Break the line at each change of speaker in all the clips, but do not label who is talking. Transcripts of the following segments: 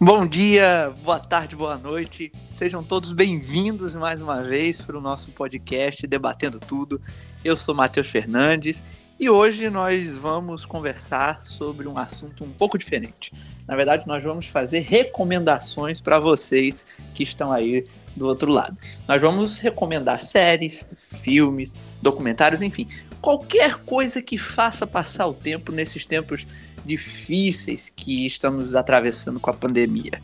Bom dia, boa tarde, boa noite. Sejam todos bem-vindos mais uma vez para o nosso podcast Debatendo Tudo. Eu sou Matheus Fernandes e hoje nós vamos conversar sobre um assunto um pouco diferente. Na verdade, nós vamos fazer recomendações para vocês que estão aí do outro lado. Nós vamos recomendar séries, filmes, documentários, enfim, qualquer coisa que faça passar o tempo nesses tempos difíceis que estamos atravessando com a pandemia.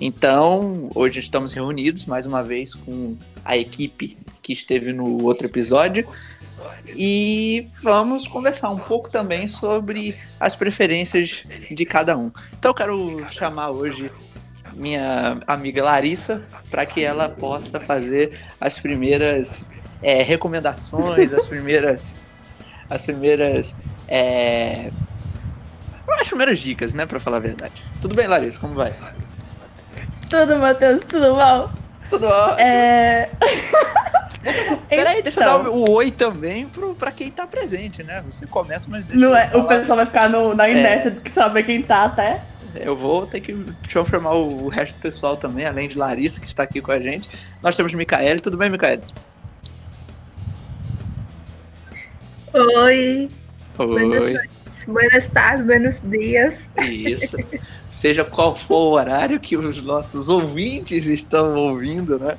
Então, hoje estamos reunidos mais uma vez com a equipe que esteve no outro episódio e vamos conversar um pouco também sobre as preferências de cada um. Então, eu quero chamar hoje minha amiga Larissa para que ela possa fazer as primeiras é, recomendações, as primeiras, as primeiras é, as primeiras dicas, né, para falar a verdade. Tudo bem, Larissa? Como vai?
Tudo, Matheus, tudo mal?
Tudo ótimo.
É...
Peraí, deixa eu dar o, o oi também pro, pra quem tá presente, né? Você começa, mas deixa
Não
eu
é,
falar.
o pessoal vai ficar no, na inércia de saber quem tá até.
Eu vou ter que deixa eu chamar o, resto do pessoal também, além de Larissa, que está aqui com a gente. Nós temos Micaele. Tudo bem, Micaele?
Oi,
Oi.
Noites, buenas tardes, buenos dias.
Isso. Seja qual for o horário que os nossos ouvintes estão ouvindo, né?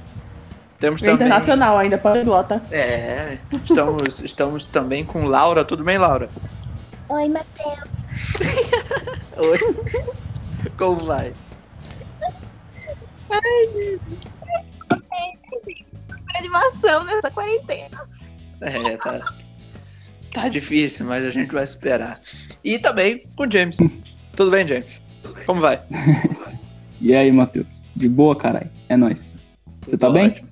Temos também.
internacional ainda, poliglota.
É, estamos, estamos também com Laura. Tudo bem, Laura?
Oi, Matheus.
Oi. Como vai?
Animação nessa quarentena.
É, tá. Tá difícil, mas a gente vai esperar. E também com o James. Tudo bem, James? Como vai?
E aí, Matheus? De boa, caralho? É nóis. Você tá bem?
ótimo.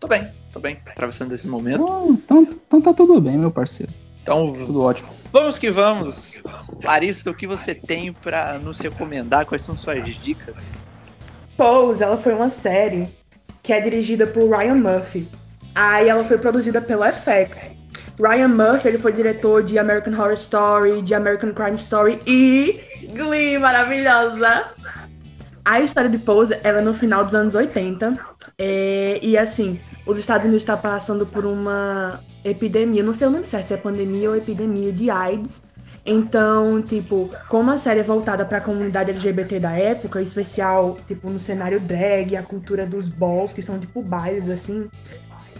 Tô bem, tô bem. Atravessando esse momento.
Oh, então, então tá tudo bem, meu parceiro.
Então,
Tudo ótimo.
vamos que vamos. Larissa, o que você tem pra nos recomendar? Quais são suas dicas?
Pose, ela foi uma série que é dirigida por Ryan Murphy. Aí ela foi produzida pela FX. Ryan Murphy, ele foi diretor de American Horror Story, de American Crime Story e Glee, maravilhosa! A história de Pose, ela é no final dos anos 80. é, e assim, os Estados Unidos estão passando por uma epidemia, não sei o nome certo, se é pandemia ou epidemia de AIDS. Então, tipo, como a série é voltada para a comunidade LGBT da época, em especial, tipo, no cenário drag, a cultura dos balls, que são tipo bailes, assim,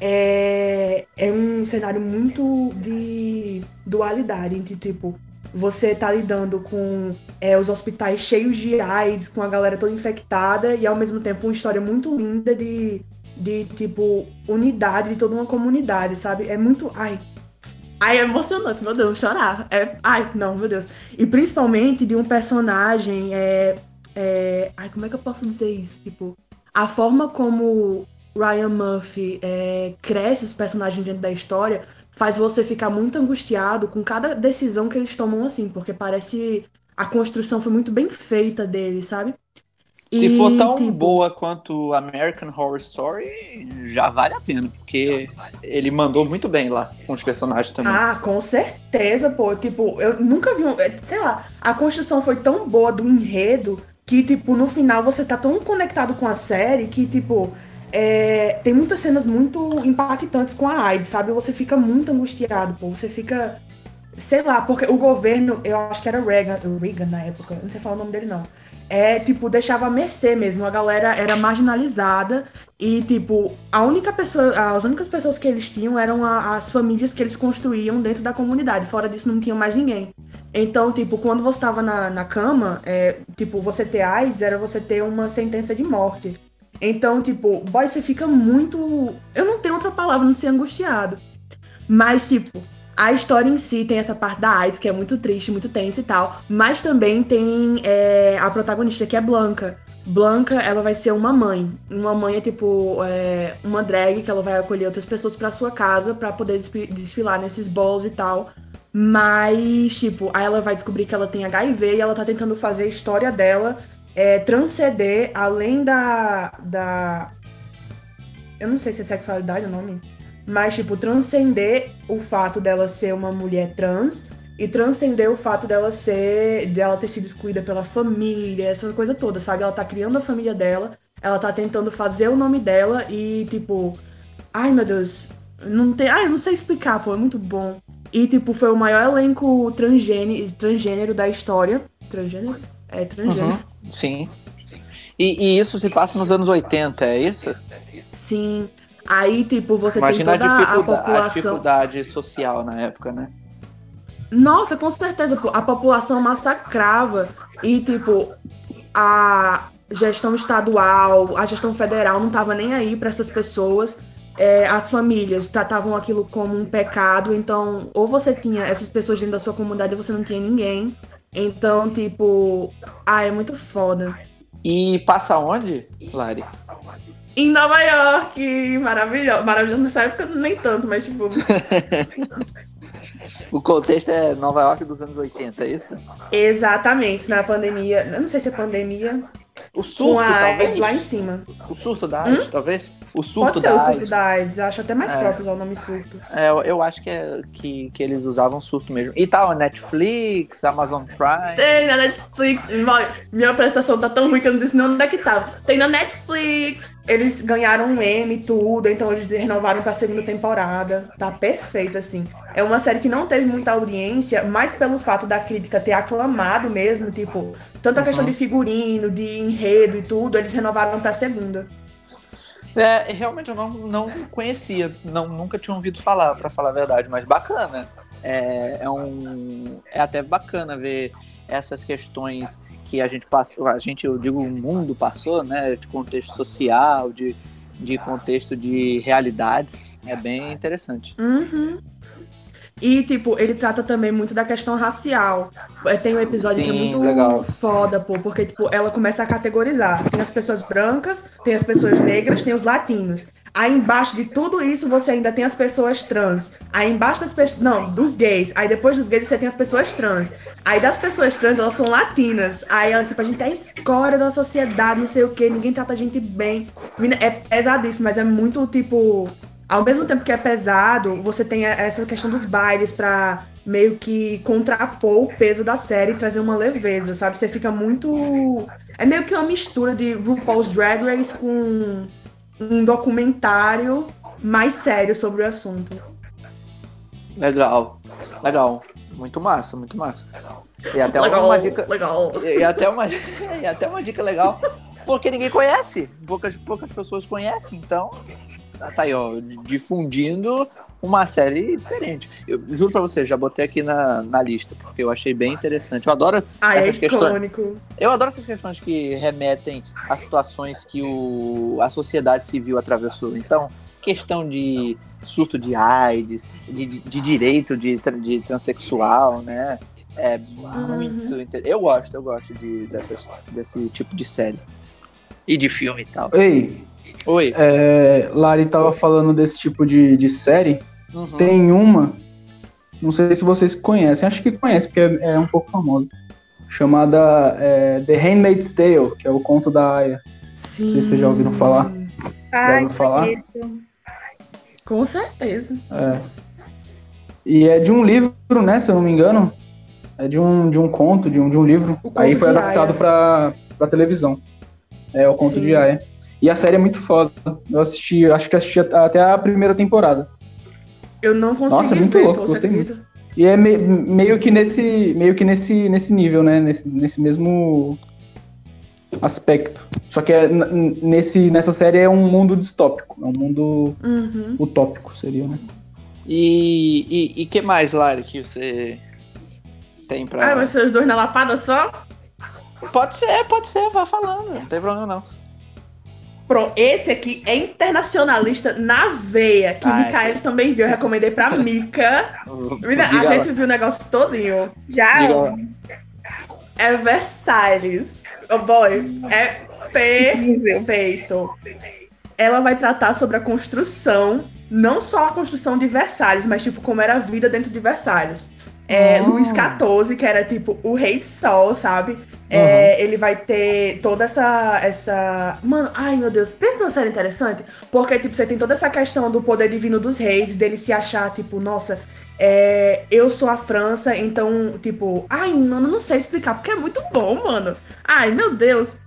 é, é um cenário muito de dualidade, entre, tipo, você tá lidando com é, os hospitais cheios de AIDS, com a galera toda infectada, e ao mesmo tempo uma história muito linda de, de tipo, unidade de toda uma comunidade, sabe? É muito. Ai. Ai, é emocionante, meu Deus, chorar. É, ai, não, meu Deus. E principalmente de um personagem. É, é, ai, como é que eu posso dizer isso? Tipo, a forma como Ryan Murphy é, cresce os personagens dentro da história faz você ficar muito angustiado com cada decisão que eles tomam assim, porque parece a construção foi muito bem feita deles, sabe?
Se
E,
for tão
tipo,
boa quanto American Horror Story, já vale a pena, porque ele mandou muito bem lá com os personagens também.
Ah, com certeza, pô. Tipo, eu nunca vi um. é, Sei lá, a construção foi tão boa do enredo que, tipo, no final você tá tão conectado com a série que, tipo. É, tem muitas cenas muito impactantes com a AIDS, sabe? Você fica muito angustiado, pô. Você fica. Sei lá, porque o governo, eu acho que era Reagan, Reagan na época, não sei falar o nome dele não. É, tipo, deixava a mercê mesmo. A galera era marginalizada e, tipo, a única pessoa, as únicas pessoas que eles tinham eram a- as famílias que eles construíam dentro da comunidade. Fora disso, não tinha mais ninguém. Então, tipo, quando você tava na, na cama, é, tipo, você ter AIDS era você ter uma sentença de morte. Então, tipo, boy, você fica muito. Eu não tenho outra palavra, não ser angustiado. Mas, tipo, a história em si tem essa parte da AIDS, que é muito triste, muito tensa e tal. Mas também tem é, a protagonista, que é Blanca. Blanca, ela vai ser uma mãe. Uma mãe é tipo é, uma drag que ela vai acolher outras pessoas pra sua casa pra poder desfilar nesses balls e tal. Mas, tipo, aí ela vai descobrir que ela tem HIV e ela tá tentando fazer a história dela é, transcender além da, da. Eu não sei se é sexualidade o nome. Mas, tipo, transcender o fato dela ser uma mulher trans e transcender o fato dela ser, dela ter sido excluída pela família, essa coisa toda, sabe? Ela tá criando a família dela, ela tá tentando fazer o nome dela e, tipo, ai meu Deus, não tem, ai, eu não sei explicar, pô, é muito bom. E, tipo, foi o maior elenco transgênero, transgênero da história. Transgênero? É, transgênero.
Uhum, sim. E, e isso se passa nos anos 80, é isso?
Sim. Aí, tipo, você
Imagina a
tem toda a
dificuldade, a
população.
dificuldade social na época, né?
Nossa, com certeza, a população massacrava e, tipo, a gestão estadual, a gestão federal não tava nem aí para essas pessoas. É, as famílias tratavam aquilo como um pecado, então, ou você tinha essas pessoas dentro da sua comunidade ou você não tinha ninguém. Então, tipo, ah, é muito foda.
E passa onde, Lari?
Em Nova York, maravilhoso. Maravilhoso nessa época, nem tanto, mas, tipo,
O contexto é Nova York dos anos 80, é isso?
exatamente, na pandemia. Eu não sei se é pandemia.
O
Com
surto,
a AIDS
talvez?
lá em cima.
O surto da AIDS, talvez? O surto
Pode ser
da
o surto
AIDS.
da AIDS, acho até mais
É.
próprio usar o nome surto.
É, eu, eu acho que, é, que, que eles usavam surto mesmo. E tá, ó, Netflix, Amazon Prime.
Tem na Netflix. Minha apresentação tá tão ruim que eu não disse nem onde é que tava. Tem na Netflix. Eles ganharam um M e tudo, então eles renovaram pra segunda temporada. Tá perfeito, assim. É uma série que não teve muita audiência, mas pelo fato da crítica ter aclamado mesmo, tipo, tanto a questão
Uhum.
de figurino, de enredo e tudo, eles renovaram pra segunda.
É, realmente eu não, não conhecia, não, nunca tinha ouvido falar, pra falar a verdade, mas bacana. É, é, um, é até bacana ver essas questões que a gente passou, a gente, eu digo, o mundo passou, né? De contexto social, de, de contexto de realidades. É bem interessante.
Uhum. E, tipo, ele trata também muito da questão racial. É, Tem um episódio que é
Sim,
muito
legal.
foda, pô, porque, tipo, ela começa a categorizar. Tem as pessoas brancas, tem as pessoas negras, tem os latinos. Aí embaixo de tudo isso você ainda tem as pessoas trans. Aí embaixo das pessoas. Não, dos gays. Aí depois dos gays você tem as pessoas trans. Aí das pessoas trans, elas são latinas. Aí elas, tipo, a gente é a escória da sociedade, não sei o quê, ninguém trata a gente bem. É pesadíssimo, mas é muito, tipo. Ao mesmo tempo que é pesado, você tem essa questão dos bailes pra meio que contrapor o peso da série e trazer uma leveza, sabe? Você fica muito. É meio que uma mistura de RuPaul's Drag Race com um documentário mais sério sobre o assunto.
Legal, legal. Muito massa, muito massa. E até
legal,
uma dica.
legal.
E até uma, e até uma dica legal, porque ninguém conhece. Poucas, poucas pessoas conhecem, então tá aí, ó, difundindo uma série diferente. Eu juro pra você, já botei aqui na, na lista, porque eu achei bem interessante. Eu adoro,
Ah, é
Essas questões-
icônico.
eu adoro essas questões que remetem a situações que o, a sociedade civil atravessou. Então, questão de surto de AIDS, de, de, de direito de, de transexual, né? É muito inter... Eu gosto, eu gosto de, dessas, desse tipo de série. E de filme e tal.
Ei,
Oi.
é, Lari tava falando desse tipo de, de série.
Uhum.
Tem uma, não sei se vocês conhecem, acho que conhecem, porque é, é um pouco famosa. Chamada é, The Handmaid's Tale, que é o conto da Aya.
Sim.
sei se vocês já ouviram falar.
Ai,
ouviu falar?
conheço.
Com certeza.
É. E é de um livro, né, se eu não me engano. É de um, de um conto, de um, de um livro.
O conto
Aí foi
de
adaptado
Aya.
pra, pra televisão. É o conto
Sim.
de Aya. E a série é muito foda. Eu assisti, acho que assisti até a primeira temporada.
Eu não consegui
Nossa, é muito
ver,
louco, gostei muito. E é me- meio que nesse, meio que nesse, nesse nível, né? Nesse, nesse mesmo aspecto. Só que é, nesse, nessa série é um mundo distópico, é um mundo
Uhum.
utópico, seria, né?
E, e, e que mais, Lari, que você tem pra.
Ah, mas vocês dois na lapada só?
Pode ser, pode ser, vá falando, não tem problema não.
Pronto, esse aqui é internacionalista na veia, que
Ah,
Mikael também viu. Eu recomendei pra
Diga
a gente viu o negócio todinho.
Já?
É Versalhes. Oh boy, é perfeito. Ela vai tratar sobre a construção, não só a construção de Versalhes, mas tipo como era a vida dentro de Versalhes. É,
Ah.
Luís XIV, que era tipo o rei sol, sabe? É, ele vai ter toda essa, essa. Mano, ai meu Deus, pensa numa série interessante. Porque, tipo, você tem toda essa questão do poder divino dos reis, dele se achar, tipo, nossa, é, eu sou a França, então, tipo, ai, mano, não sei explicar, porque é muito bom, mano. Ai, meu Deus.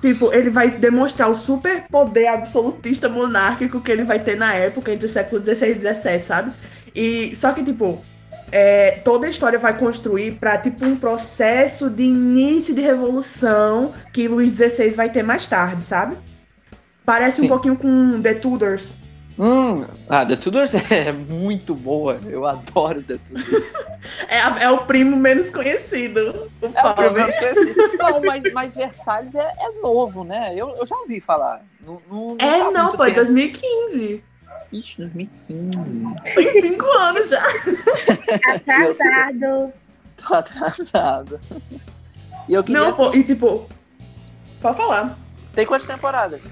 Tipo, ele vai demonstrar o super poder absolutista monárquico que ele vai ter na época, entre o século XVI e XVII, sabe? E, só que, tipo, é, toda a história vai construir para tipo um processo de início de revolução que Luís XVI vai ter mais tarde, sabe? Parece
Sim.
um pouquinho com The Tudors.
Hum, ah, The Tudors é muito boa. Eu adoro The Tudors.
É, é o primo menos conhecido. O
É o
pobre.
primeiro que eu conheci. Não, mas, mas Versalhes é, é novo, né? Eu, eu já ouvi falar.
É,
tá
não, pô, é
tempo.
2015.
Ixi, 2015.
Tem cinco anos já.
Atrasado.
Tô atrasado. E eu queria...
Não, pô, e tipo. Pode falar.
Tem quantas temporadas?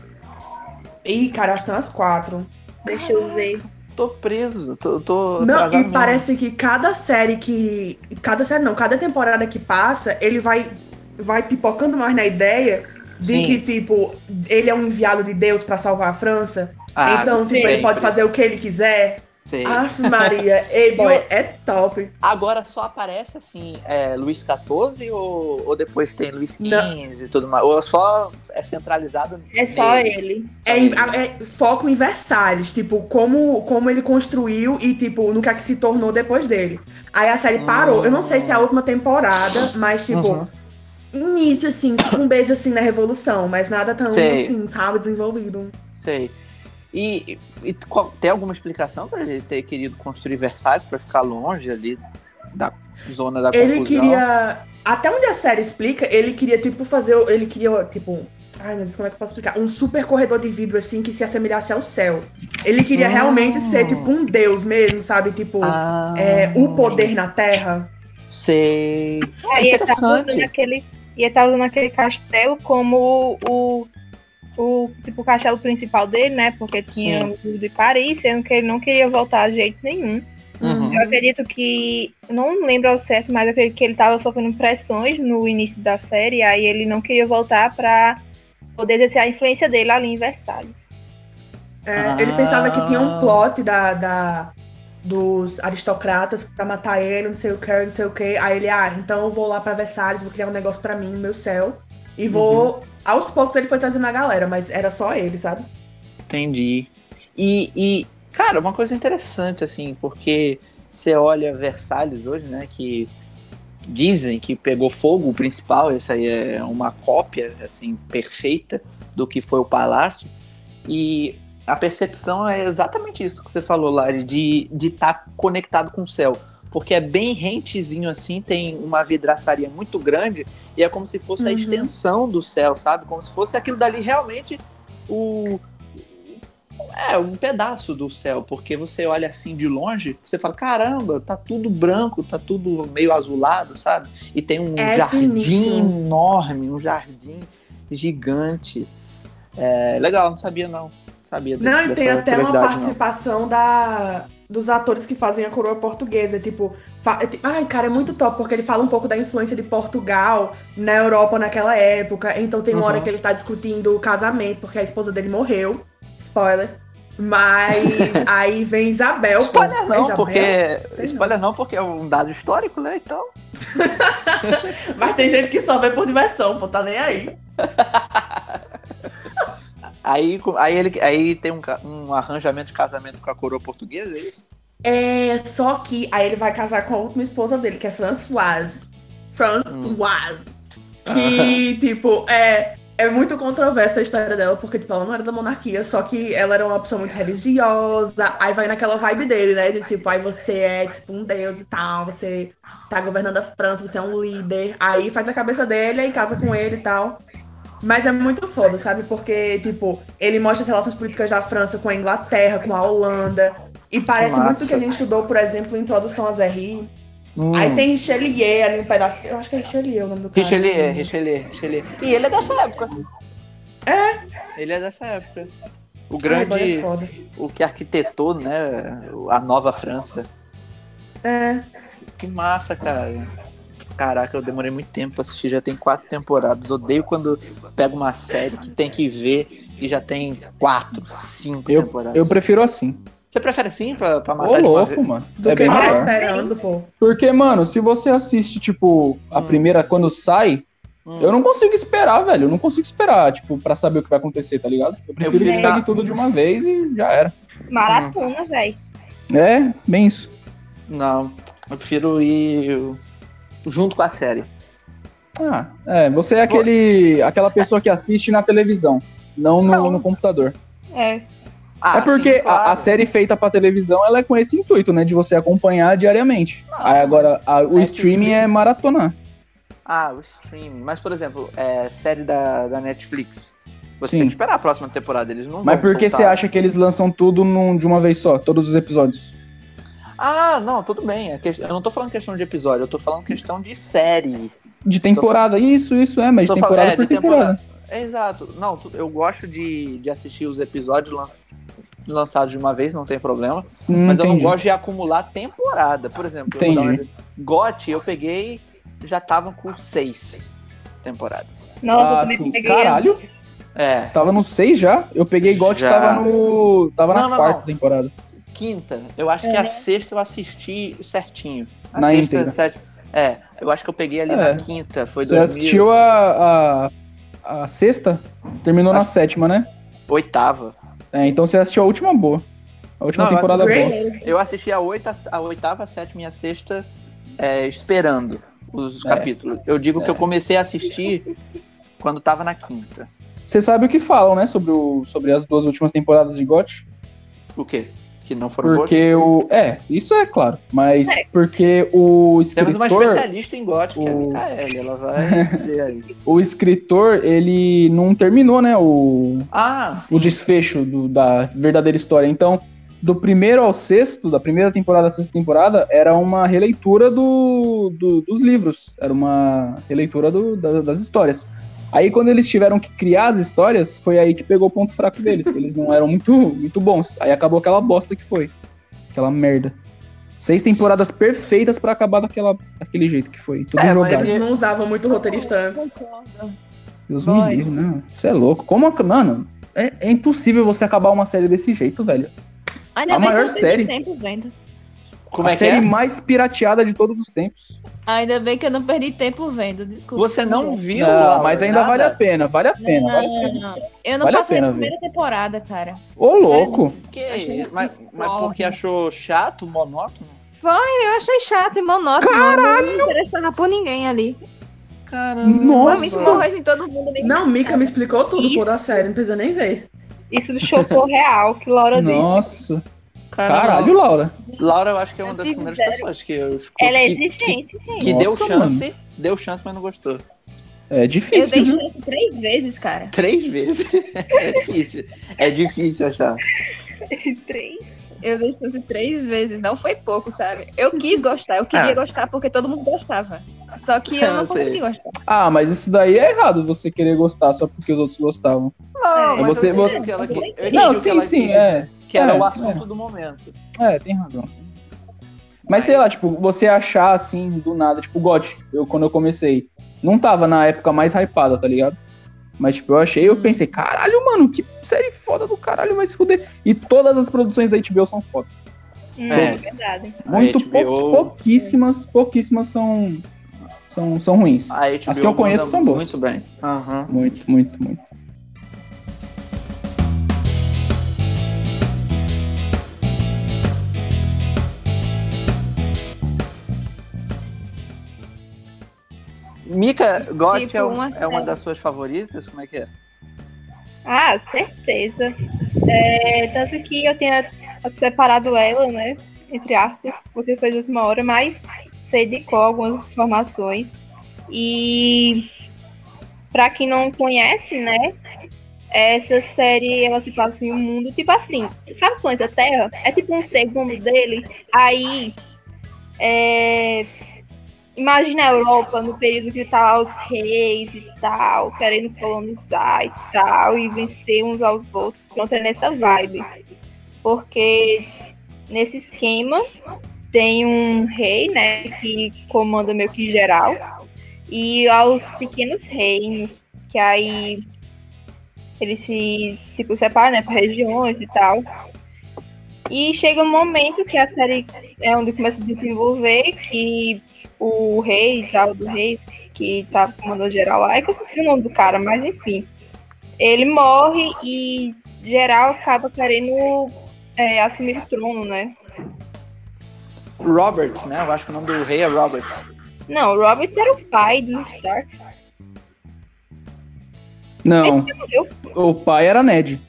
Ih, cara, acho que tem umas quatro.
Deixa eu ver.
Tô preso. Tô, tô
Não, e
mesmo.
parece que cada série que. Cada série não, cada temporada que passa, ele vai, vai pipocando mais na ideia de
Sim.
que, tipo, ele é um enviado de Deus pra salvar a França.
Ah,
então, tipo, ele pode fazer o que ele quiser.
Sei.
Aff, Maria. Ei, boy, é top.
Agora só aparece assim, é, Luís XIV ou, ou depois tem Luís XV e tudo mais? Ou só é centralizado
É só
nele?
ele.
É, é foco em Versalhes, tipo, como, como ele construiu e, tipo, no que é que se tornou depois dele. Aí a série parou. Eu não sei se é a última temporada, mas, tipo,
Uhum.
início, assim, tipo, um beijo, assim, na Revolução, mas nada tão,
Sei.
assim, sabe, desenvolvido.
Sei. E, e qual- tem alguma explicação pra ele ter querido construir Versalhes pra ficar longe ali da zona da
Ele
confusão?
queria. Até onde a série explica, ele queria, tipo, fazer. Ele queria, tipo. Ai, meu Deus, como é que eu posso explicar? Um super corredor de vidro, assim, que se assemelhasse ao céu. Ele queria
Hum.
realmente ser, tipo, um deus mesmo, sabe? Tipo,
Ah,
é, o poder na Terra.
Sei.
Aí ele tava
interessante.
usando aquele. E ele tava usando aquele castelo como o. O tipo o castelo principal dele, né? Porque tinha o de Paris, sendo que ele não queria voltar de jeito nenhum.
Uhum.
Eu acredito que. Não lembro ao certo, mas eu acredito que ele tava sofrendo pressões no início da série, aí ele não queria voltar pra poder exercer a influência dele ali em Versalhes.
É, Ele
Ah.
pensava que tinha um plot da, da- dos aristocratas pra matar ele, não sei o que, não sei o que. Aí ele, ah, então eu vou lá pra Versalhes, vou criar um negócio pra mim no meu céu. E vou.
Uhum.
Aos poucos ele foi trazendo a galera, mas era só ele, sabe?
Entendi. E, e, cara, uma coisa interessante, assim, porque você olha Versalhes hoje, né, que dizem que pegou fogo, o principal, essa aí é uma cópia, assim, perfeita do que foi o palácio, e a percepção é exatamente isso que você falou, Lari, de estar de tá conectado com o céu. Porque é bem rentezinho assim, tem uma vidraçaria muito grande e é como se fosse a
Uhum.
extensão do céu, sabe? Como se fosse aquilo dali realmente o. É, um pedaço do céu, porque você olha assim de longe, você fala, caramba, tá tudo branco, tá tudo meio azulado, sabe? E tem um
É
jardim
finíssimo.
enorme, um jardim gigante. É, legal, não sabia não. Sabia desse,
Não, e tem até uma
curiosidade, não.
participação da, dos atores que fazem a coroa portuguesa. Tipo, é ai, cara, é muito top, porque ele fala um pouco da influência de Portugal na Europa naquela época. Então tem uma hora
Uhum.
que ele tá discutindo o casamento, porque a esposa dele morreu. Spoiler. Mas aí vem Isabel.
Spoiler não,
Isabel?
porque.
Sei não.
Spoiler não, porque é um dado histórico, né? Então.
Mas tem gente que só vê por diversão, pô, tá nem aí.
Aí, aí, ele, aí tem um, um arranjamento de casamento com a coroa portuguesa, é isso?
É, só que aí ele vai casar com a última esposa dele, que é Françoise. Françoise. Que, tipo, é, é muito controversa a história dela, porque, tipo, ela não era da monarquia, só que ela era uma pessoa muito religiosa. Aí vai naquela vibe dele, né? De tipo, aí você é, tipo, um deus e tal, você tá governando a França, você é um líder. Aí faz a cabeça dele, aí casa com ele e tal. Mas é muito foda, sabe? Porque, tipo, ele mostra as relações políticas da França com a Inglaterra, com a Holanda. E parece
Massa.
muito que a gente estudou, por exemplo, Introdução a Zerri.
Hum.
Aí tem Richelieu ali um pedaço. Eu acho que é Richelieu o nome do cara.
Richelieu, Richelieu, Richelieu. E ele é dessa época. É? Ele é dessa época. O
Ai, boy, é
grande.
foda.
o que arquitetou, né? A nova França.
É.
Que massa, cara. Caraca, eu demorei muito tempo pra assistir, já tem quatro temporadas. Odeio quando pego uma série que tem que ver e já tem quatro, cinco
Eu,
temporadas.
eu prefiro assim.
Você prefere assim pra, pra
Ô,
matar de uma
louco, mano.
Do
É
que
bem
esperando, pô.
Porque, mano, se você assiste, tipo, a
Hum.
primeira quando sai,
Hum.
eu não consigo esperar, velho. Eu não consigo esperar, tipo, pra saber o que vai acontecer, tá ligado? Eu prefiro
prefiro-
que pegue tudo de uma vez e já era.
Maratona, velho.
É, bem isso.
Não, eu prefiro ir junto com a série.
Ah, é, você é aquele, aquela pessoa que assiste na televisão, não no,
Não.
no computador.
É.
Ah,
é porque
sim, claro.
a, a série feita pra televisão, ela é com esse intuito, né, de você acompanhar diariamente.
Não,
Aí agora, a- o
Netflix.
streaming é maratonar.
Ah, o streaming. Mas, por exemplo, é, série da, da Netflix. Você
Sim.
tem que esperar a próxima temporada, eles não
Mas
vão
por que você acha que eles lançam tudo num- de uma vez só, todos os episódios?
Ah, não, tudo bem. é Eu não tô falando questão de episódio, eu tô falando questão de série.
De temporada, isso, isso é, mas
Tô falando-
temporada
é,
por
de
temporada.
É, exato. Não, eu gosto de, de assistir os episódios lan- lançados de uma vez, não tem problema.
Hum,
Mas eu não
entendi.
gosto de acumular temporada. Por exemplo, eu
Entendi.
exemplo. GOT eu peguei, já tava com seis temporadas.
Nossa, eu
Ah,
também
sim.
peguei.
Caralho,
É,
tava no 6 já? Eu peguei GOT
Já.
tava no. Tava na
Não, não,
quarta
não.
temporada.
Quinta. Eu acho que a sexta eu assisti certinho. A
Na
sexta,
íntegra.
sétima. É, eu acho que eu peguei ali
É.
na quinta. Foi
Você
2000,
assistiu a, a, a sexta? Terminou na
A-
sétima, né?
oitava.
É, então você assistiu a última boa. A última
Não, eu
temporada boa.
Eu assisti a, oita, a oitava, a sétima e a sexta é, esperando os
É.
capítulos. Eu digo que
É.
eu comecei a assistir quando tava na quinta.
Você sabe o que falam, né, sobre, o, sobre as duas últimas temporadas de GOT?
O quê? Que não foram boas?
Porque o. É, isso é claro. Mas porque o
Temos uma
escritor.
especialista em GOT, que é a
o-
Micaele. Ela vai dizer aí.
O escritor, ele não terminou, né? O,
Ah, sim.
o desfecho do- da verdadeira história. Então, do primeiro ao sexto, da primeira temporada à sexta temporada, era uma releitura do, do- dos livros. Era uma releitura do- da- das histórias. Aí, quando eles tiveram que criar as histórias, foi aí que pegou o ponto fraco deles, que eles não eram muito, muito bons. Aí acabou aquela bosta que foi. Aquela merda. Seis temporadas perfeitas pra acabar daquela, daquele jeito que foi. Tudo
É, mas
jogado.
Eles não usavam muito roteirista antes.
Concordo.
Deus
Vai.
me livre, né? Você é louco. Como, a- mano, é, é impossível você acabar uma série desse jeito, velho.
Ainda
A maior série.
tempo vendo.
Como
a
é que
série
é?
mais pirateada de todos os tempos.
Ainda bem que eu não perdi tempo vendo, desculpa.
Você não viu,
Não,
Laura,
mas ainda
nada?
vale a pena, vale a pena, vale a pena.
Não, eu não
Vale a
passei
pena
a primeira temporada, cara.
Ô, louco.
Que? Mas, mas
Porra.
porque achou chato, monótono?
Eu achei chato e monótono. Caralho! Não me interessava por ninguém ali.
Caramba.
Nossa.
Esmorrer em todo mundo. nem-
Não, Mika me explicou tudo
Isso.
por a série, não precisa nem ver.
Isso me chocou real, que Laura disse.
Caralho, Laura.
Laura, eu acho que é uma
Eu
das primeiras
zero.
pessoas que eu escuto.
Ela é
que, que,
exigente, gente.
que deu
Nossa,
chance, deu chance, mas não gostou.
É
Eu
difícil,
dei
viu?
chance três vezes, cara.
Três vezes. é difícil. É difícil achar.
Três.
Eu dei chance três vezes, não foi pouco, sabe? Eu quis gostar, eu queria
Ah.
gostar porque todo mundo gostava. Só que eu não consegui gostar.
Ah, mas isso daí é errado, você querer gostar só porque os outros gostavam.
Não,
É,
mas
você-
eu
você-
que ela, eu
Não,
o que
sim,
ela
sim, é.
Que era
É,
o assunto
é.
do momento.
É, tem razão. Mas sei lá, tipo, você achar assim, do nada, tipo, GOT, eu quando eu comecei, não tava na época mais hypada, tá ligado? Mas, tipo, eu achei, eu pensei, caralho, mano, que série foda do caralho, vai se fuder. E todas as produções da HBO são foda.
Hum,
É.
é verdade.
Muito
HBO
pou- pouquíssimas, pouquíssimas são, são, são ruins. As que eu conheço são boas.
Muito bem. Aham.
Muito, muito, muito.
Mika God
Tipo,
é, um-
uma
é uma das suas favoritas? Como é que é?
Ah, certeza. É, tanto que eu tinha separado ela, né? Entre aspas, porque foi de última hora, mas sei de qual algumas informações. E pra quem não conhece, né? Essa série ela se passa em um mundo tipo assim, sabe o planeta Terra? É tipo um segundo dele. Aí é, Imagina a Europa no período que tá lá os reis e tal, querendo colonizar e tal, e vencer uns aos outros. Pronto, é nessa vibe. Porque nesse esquema, tem um rei, né, que comanda meio que geral, e aos pequenos reinos, que aí eles se, tipo, separam, né, por regiões e tal. E chega um momento que a série é onde começa a desenvolver que o rei tal, do rei, que tá comandando geral lá, é que eu esqueci o nome do cara, mas enfim. Ele morre e geral acaba querendo é, assumir o trono, né?
Robert, né? Eu acho que o nome do rei é Robert.
Não, o Robert era o pai dos Starks.
Não, o pai era Ned.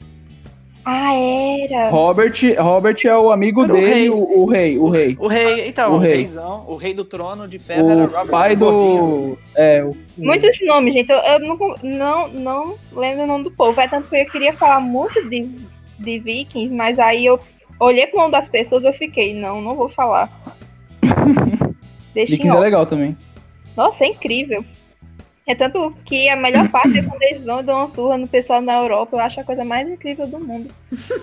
Ah, era.
Robert, Robert é o amigo
Era o
dele,
rei.
o, o rei, o rei.
O rei, então,
O
o,
rei.
reizão, o rei do trono de ferro era
O
Robert.
pai
o gordinho.
do. É, o,
Muitos nomes, gente. Eu, eu não, não, não lembro o nome do povo. É tanto que eu queria falar muito de, de Vikings, mas aí eu olhei pro nome das pessoas e eu fiquei, não, não vou falar. Deixa em
Vikings é legal também.
Nossa, é incrível. É tanto que a melhor parte é quando eles vão e dão uma surra no pessoal na Europa. Eu acho a coisa mais incrível do mundo.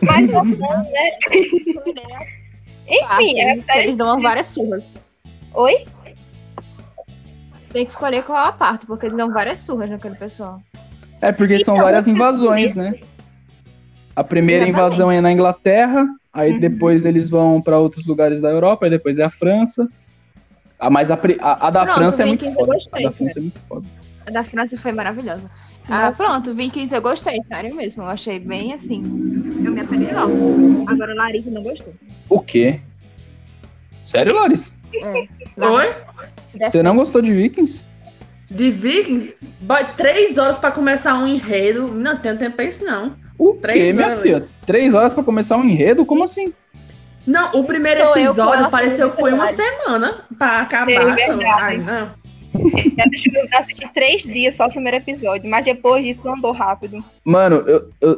Mas não, não, né? Enfim, é a
eles,
série.
eles dão várias surras.
Oi?
Tem que escolher qual a parte, porque eles dão várias surras naquele pessoal.
É porque são
Então,
várias
eu
invasões, né? A primeira
Exatamente.
invasão é na Inglaterra, aí
Uhum.
depois eles vão pra outros lugares da Europa, aí depois é a França. A, mas a, a, a da
Pronto,
França é muito foda.
gostei,
a da
né?
França é muito foda.
A da França foi maravilhosa. Ah, pronto, Vikings eu gostei, sério mesmo. Eu achei bem assim. Eu me apeguei logo. Agora Larissa não gostou.
O quê? Sério, Larissa?
Oi?
Se der
Você não gostou de Vikings?
De Vikings? Boy, três horas pra começar um enredo. Não tem tempo pra isso, não.
O
Três
quê, minha
horas.
filha? Três horas pra começar um enredo? Como assim?
Não, o primeiro episódio pareceu que foi uma semana pra acabar.
É
não.
verdade.
Ai, não.
Eu assisti, eu assisti três dias só o primeiro episódio, mas depois disso andou rápido.
Mano,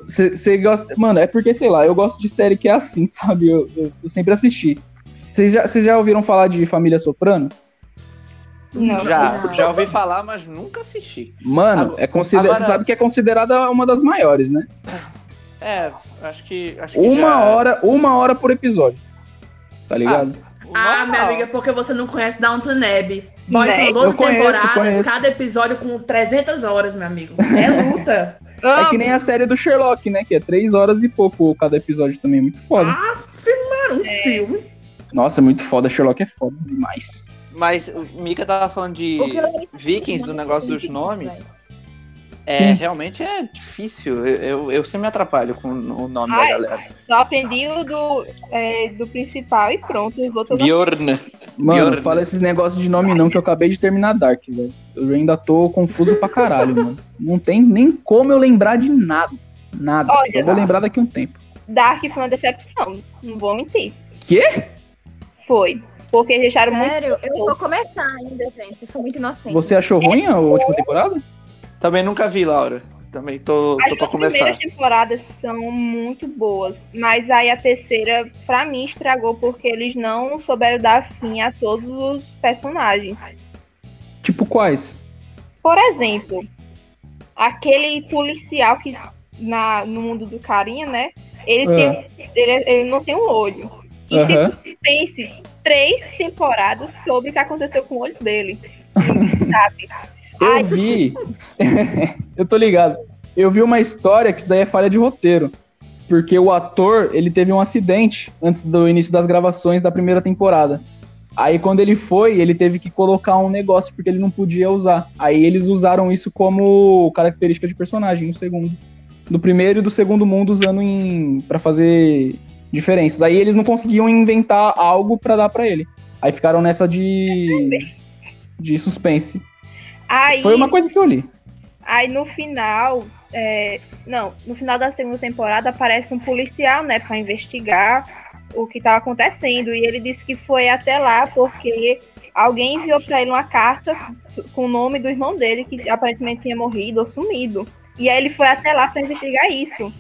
você gosta. Mano, é porque, sei lá, eu gosto de série que é assim, sabe? Eu, eu- eu sempre assisti. Vocês já, já ouviram falar de Família Soprano?
Não.
Já,
Não.
já ouvi falar, mas nunca assisti.
Mano,
Agora-
é consider...
agora-
você sabe que é considerada uma das maiores, né?
É, acho que. Acho que
Uma
já-
hora, uma hora por episódio. Tá ligado?
Ah,
Normal.
minha amiga, é porque você não conhece Downton Abbey. Boy,
Né?
são
Eu
12
conheço,
temporadas,
conheço.
cada episódio com 300 horas, meu amigo. É luta.
É que nem a série do Sherlock, né? Que é três horas e pouco cada episódio também. É muito foda.
ah, filmaram um filme.
Nossa, é muito foda. Sherlock é foda demais.
Mas o Mika tava falando de Vikings, do negócio dos nomes. É,
Sim.
realmente é difícil. Eu, eu, eu sempre me atrapalho com o nome
Ai.
da galera.
Só aprendi o do, é, do principal e pronto. Os outros não.
Bjorn.
Mano,
Bjorn.
fala esses negócios de nome não, que eu acabei de terminar Dark, velho. Eu ainda tô confuso pra caralho, mano. Não tem nem como eu lembrar de nada. Nada.
Olha,
eu vou lembrar daqui a um tempo.
Dark foi uma decepção. Não vou mentir.
Quê?
Foi. Porque deixaram
Sério,
muito.
eu vou começar ainda, gente. Eu sou muito inocente.
Você achou ruim a última temporada?
Também nunca vi, Laura. Também tô,
As
tô pra começar.
primeiras temporadas são muito boas, mas aí a terceira, pra mim, estragou porque eles não souberam dar fim a todos os personagens.
Tipo quais?
Por exemplo, aquele policial que na, no mundo do carinha, né? Ele,
Ah.
tem, ele, ele não tem um olho. E fica suspense três temporadas sobre o que aconteceu com o olho dele. Sabe?
Eu vi. eu tô ligado. Eu vi uma história que isso daí é falha de roteiro. Porque o ator, ele teve um acidente antes do início das gravações da primeira temporada. Aí quando ele foi, ele teve que colocar um negócio porque ele não podia usar. Aí eles usaram isso como característica de personagem no segundo. Do primeiro e do segundo mundo usando em para fazer diferenças. Aí eles não conseguiam inventar algo pra dar pra ele. Aí ficaram nessa de de suspense.
Aí,
Foi uma coisa que eu li.
Aí no final, é, não, no final da segunda temporada aparece um policial, né, para investigar o que estava acontecendo e ele disse que foi até lá porque alguém enviou para ele uma carta com o nome do irmão dele que aparentemente tinha morrido ou sumido. E aí ele foi até lá para investigar isso.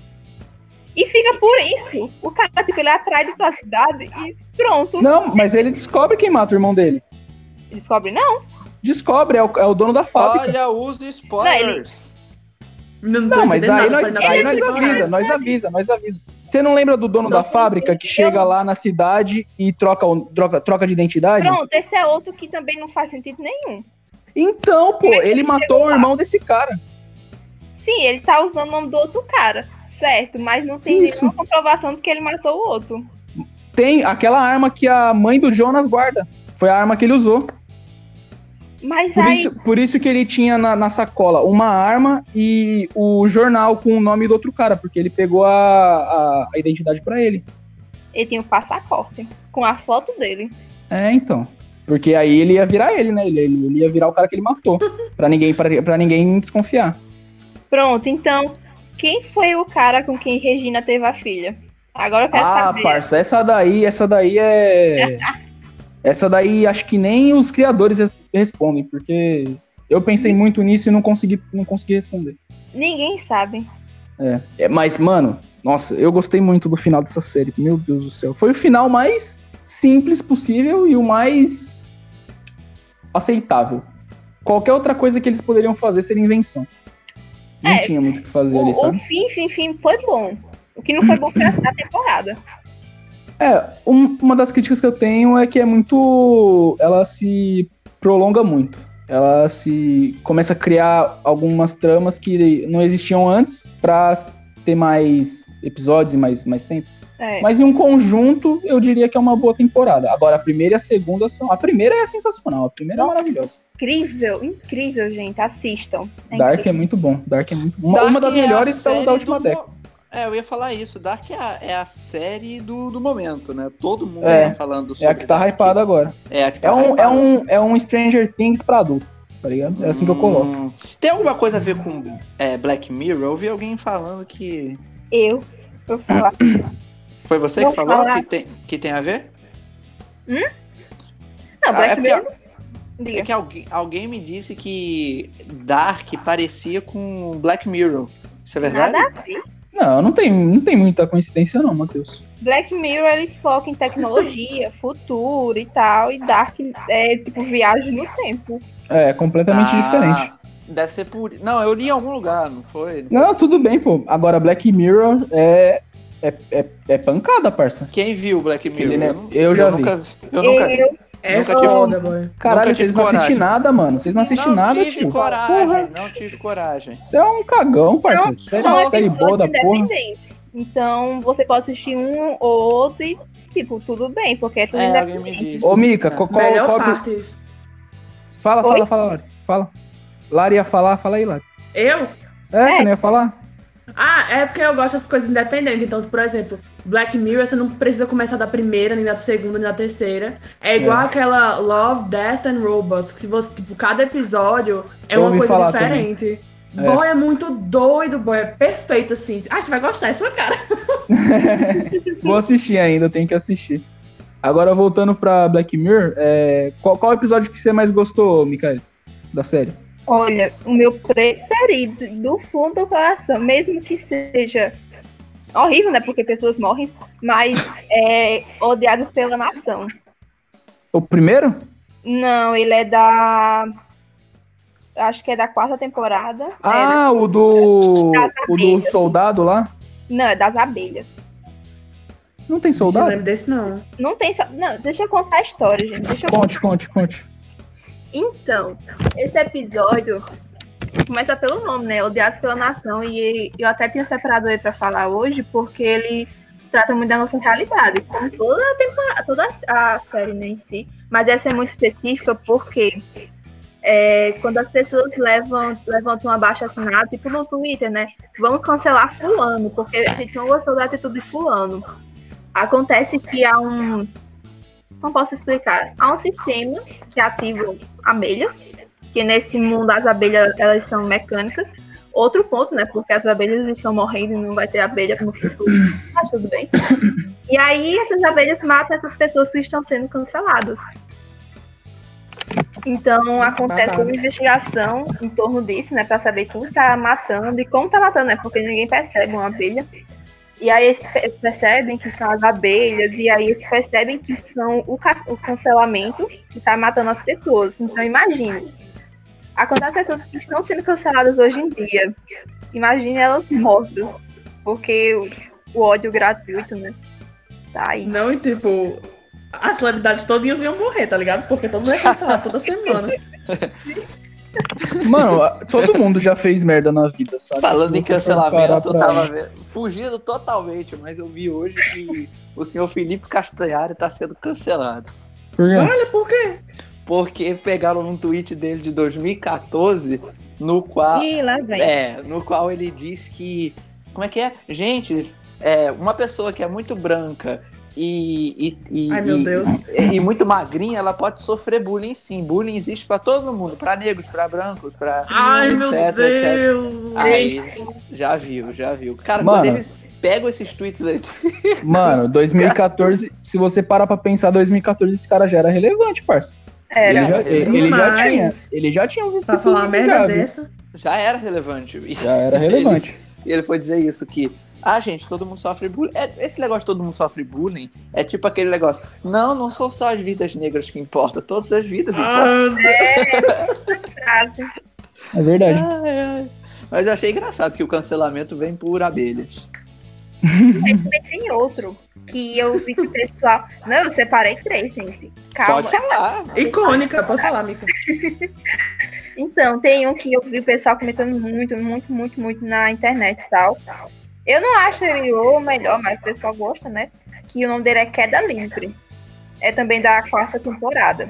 E fica por isso. O cara, tipo, ele atraído pra cidade e pronto.
Não, mas ele descobre quem mata o irmão dele.
Descobre, não.
Descobre, é o, é o dono da fábrica.
Olha, use spoilers.
Não, tô
Não, mas
entendendo
aí
nada,
nós, aí nós avisa, nós avisa, nós avisa. Você não lembra do dono da fábrica que chega lá na cidade e troca, troca, troca de identidade?
Pronto, esse é outro que também não faz sentido nenhum.
Então, pô, ele matou o irmão desse cara.
Sim, ele tá usando o nome do outro cara, certo? Mas não tem
Isso.
nenhuma comprovação de que ele matou o outro.
Tem aquela arma que a mãe do Jonas guarda. Foi a arma que ele usou.
Mas
Por
aí,
isso, por isso que ele tinha na, na sacola uma arma e o jornal com o nome do outro cara, porque ele pegou a, a, a identidade pra ele.
ele tinha um passaporte com a foto dele.
É, então. Porque aí ele ia virar ele, né? Ele, ele, ele ia virar o cara que ele matou. pra, ninguém, pra ninguém desconfiar.
Pronto, então, quem foi o cara com quem Regina teve a filha? Agora eu quero
Ah,
saber.
parça, essa daí, essa daí é. essa daí acho que nem os criadores re- respondem, porque eu pensei muito nisso e não consegui, não consegui responder.
Ninguém sabe.
É. É, mas, mano, nossa, eu gostei muito do final dessa série. Meu Deus do céu. Foi o final mais simples possível e o mais aceitável. Qualquer outra coisa que eles poderiam fazer seria invenção. Não
É,
tinha muito o que fazer
O,
ali,
o
sabe?
fim, fim, fim foi bom. O que não foi bom foi a a temporada.
É, um- uma das críticas que eu tenho é que é muito. Ela se prolonga muito. Ela se. começa a criar algumas tramas que não existiam antes pra ter mais episódios e mais, mais tempo.
É.
Mas em um conjunto, eu diria que é uma boa temporada. Agora, a primeira e a segunda são. A primeira é sensacional, a primeira
Nossa.
é maravilhosa.
Incrível, incrível, gente. Assistam. É
Dark é
incrível.
muito bom. Dark é muito bom. Uma,
Dark
uma das
é
melhores da última
do
década.
É, eu ia falar isso. Dark é a, é a série do, do momento, né? Todo mundo
É,
tá falando sobre
É a que tá
Dark.
hypada agora.
É a que tá
É um, é, um, é um Stranger Things pra adulto, tá ligado? É assim que eu coloco.
Hum, Tem alguma coisa a ver com é, Black Mirror? Eu ouvi alguém falando que.
Eu. Vou falar.
Foi você
Vou
que falou
falar.
que tem, que tem a ver?
Não,
Ah,
Black
é porque-
Mirror.
É
Diga.
que alguém, alguém me disse que Dark parecia com Black Mirror. Isso é verdade?
Nada a ver.
Não, não tem, não tem muita coincidência não, Matheus.
Black Mirror, eles focam em tecnologia, futuro e tal. E Dark é tipo viagem no tempo.
É, completamente
Ah,
diferente.
Deve ser por. Não, eu li em algum lugar, não foi?
Não, tudo bem, pô. Agora, Black Mirror é, é, é, é pancada, parça.
Quem viu Black Mirror?
Ele, né? Eu já vi.
Nunca, eu nunca.
Eu,
É
Nunca tive-
foda, boy.
Caralho,
tive
vocês não
coragem.
assistem nada, mano. Vocês não assistem
não
nada,
tive
tio.
coragem,
Porra.
não tive coragem.
Você é um cagão, parça.
são,
Série,
são
série boa da porra.
Então, você pode assistir um ou outro e, tipo, tudo bem, porque é tudo
É,
independente.
Ô, Mika, qual, qual, qual-. Fala, fala, fala, Lari. Fala. Lari ia falar, fala aí, Lari.
Eu?
É,
É.
você não ia falar?
Ah, é porque eu gosto das coisas independentes. Então, por exemplo, Black Mirror, você não precisa começar da primeira, nem da segunda, nem da terceira. É igual
É.
aquela Love, Death and Robots, que se você, tipo, cada episódio é
Eu
uma coisa diferente.
É.
Boy é muito doido, boy. É perfeito, assim. Ah, você vai gostar, é sua cara.
Vou assistir ainda, eu tenho que assistir. Agora, voltando pra Black Mirror, é, qual, qual episódio que você mais gostou, Mikael, da série?
Olha, o meu preferido, do fundo do coração, mesmo que seja horrível, né? Porque pessoas morrem, mas é odiados pela nação.
O primeiro?
Não, ele é da. Acho que é da quarta temporada.
Ah, o do. O do soldado lá?
É, não, é das abelhas.
Não tem
Não
soldado?
lembro desse, não.
Não tem. só- Não, deixa eu contar a história, gente. Deixa eu
Conte, conte, conte.
Então, esse episódio começa pelo nome, né? Odiados pela Nação. E eu até tinha separado ele pra falar hoje, porque ele trata muito da nossa realidade, como toda a temporada, toda a série né, em si. Mas essa é muito específica porque é, quando as pessoas levam, levantam um abaixo assinado, tipo no Twitter, né? Vamos cancelar fulano, porque a gente não gostou da atitude de fulano. Acontece que há um. Não posso explicar. Há um sistema que ativa abelhas, que nesse mundo as abelhas elas são mecânicas. Outro ponto, né? Porque as abelhas estão morrendo e não vai ter abelha no futuro. Mas tudo bem. E aí essas abelhas matam essas pessoas que estão sendo canceladas. Então acontece uma investigação em torno disso, né? Pra saber quem tá matando e como tá matando, né? Porque ninguém percebe uma abelha. E aí eles pe- percebem que são as abelhas, e aí eles percebem que são o, o cancelamento que tá matando as pessoas. Então imagine, a quantidade de pessoas que estão sendo canceladas hoje em dia imagine elas mortas. Porque o, o ódio gratuito, né? Tá aí.
Não, e tipo, as celebridades todinhas iam morrer, tá ligado? Porque todo mundo é cancelado toda semana.
Mano, todo mundo já fez merda na vida, sabe?
Falando
Se
em cancelamento, eu tava fugindo totalmente, mas eu vi hoje que o senhor Felipe Castanhari tá sendo cancelado.
Por quê?
Olha, por quê?
Porque pegaram um tweet dele de 2014, no qual.
Ih, lá vem.
É, no qual ele diz que. Como é que é? Gente, é, uma pessoa que é muito branca e. e, e
Ai, meu
e-
Deus.
E, e muito magrinha, ela pode sofrer bullying sim. Bullying existe pra todo mundo, pra negros, pra brancos, pra.
Ai,
etc,
meu
etc.
Deus.
Aí, já viu, já viu. Cara,
Mano.
quando eles pegam esses tweets aí.
Mano, 2014, se você parar pra pensar, 2014 esse cara já era relevante, parça.
Era.
Ele já, ele, ele já tinha, ele já tinha uns
Pra falar uma merda
viu?
dessa.
Já era relevante.
Já era relevante.
E ele foi dizer isso, que. Ah, gente, todo mundo sofre bullying. É, esse negócio de todo mundo sofre bullying é tipo aquele negócio. Não, não são só as vidas negras que importam, todas as vidas importam.
Ah,
frase.
É verdade.
Ai, ai. Mas eu achei engraçado que o cancelamento vem por abelhas.
Também tem outro que eu vi que o pessoal. Não, eu separei três, gente. Calma.
Pode falar.
icônica, pode falar, Mica.
Então, tem um que eu vi o pessoal comentando muito, muito, muito, muito na internet e tal. Eu não acho ele o melhor, mas o pessoal gosta, né? Que o nome dele é Queda Livre. É também da quarta temporada.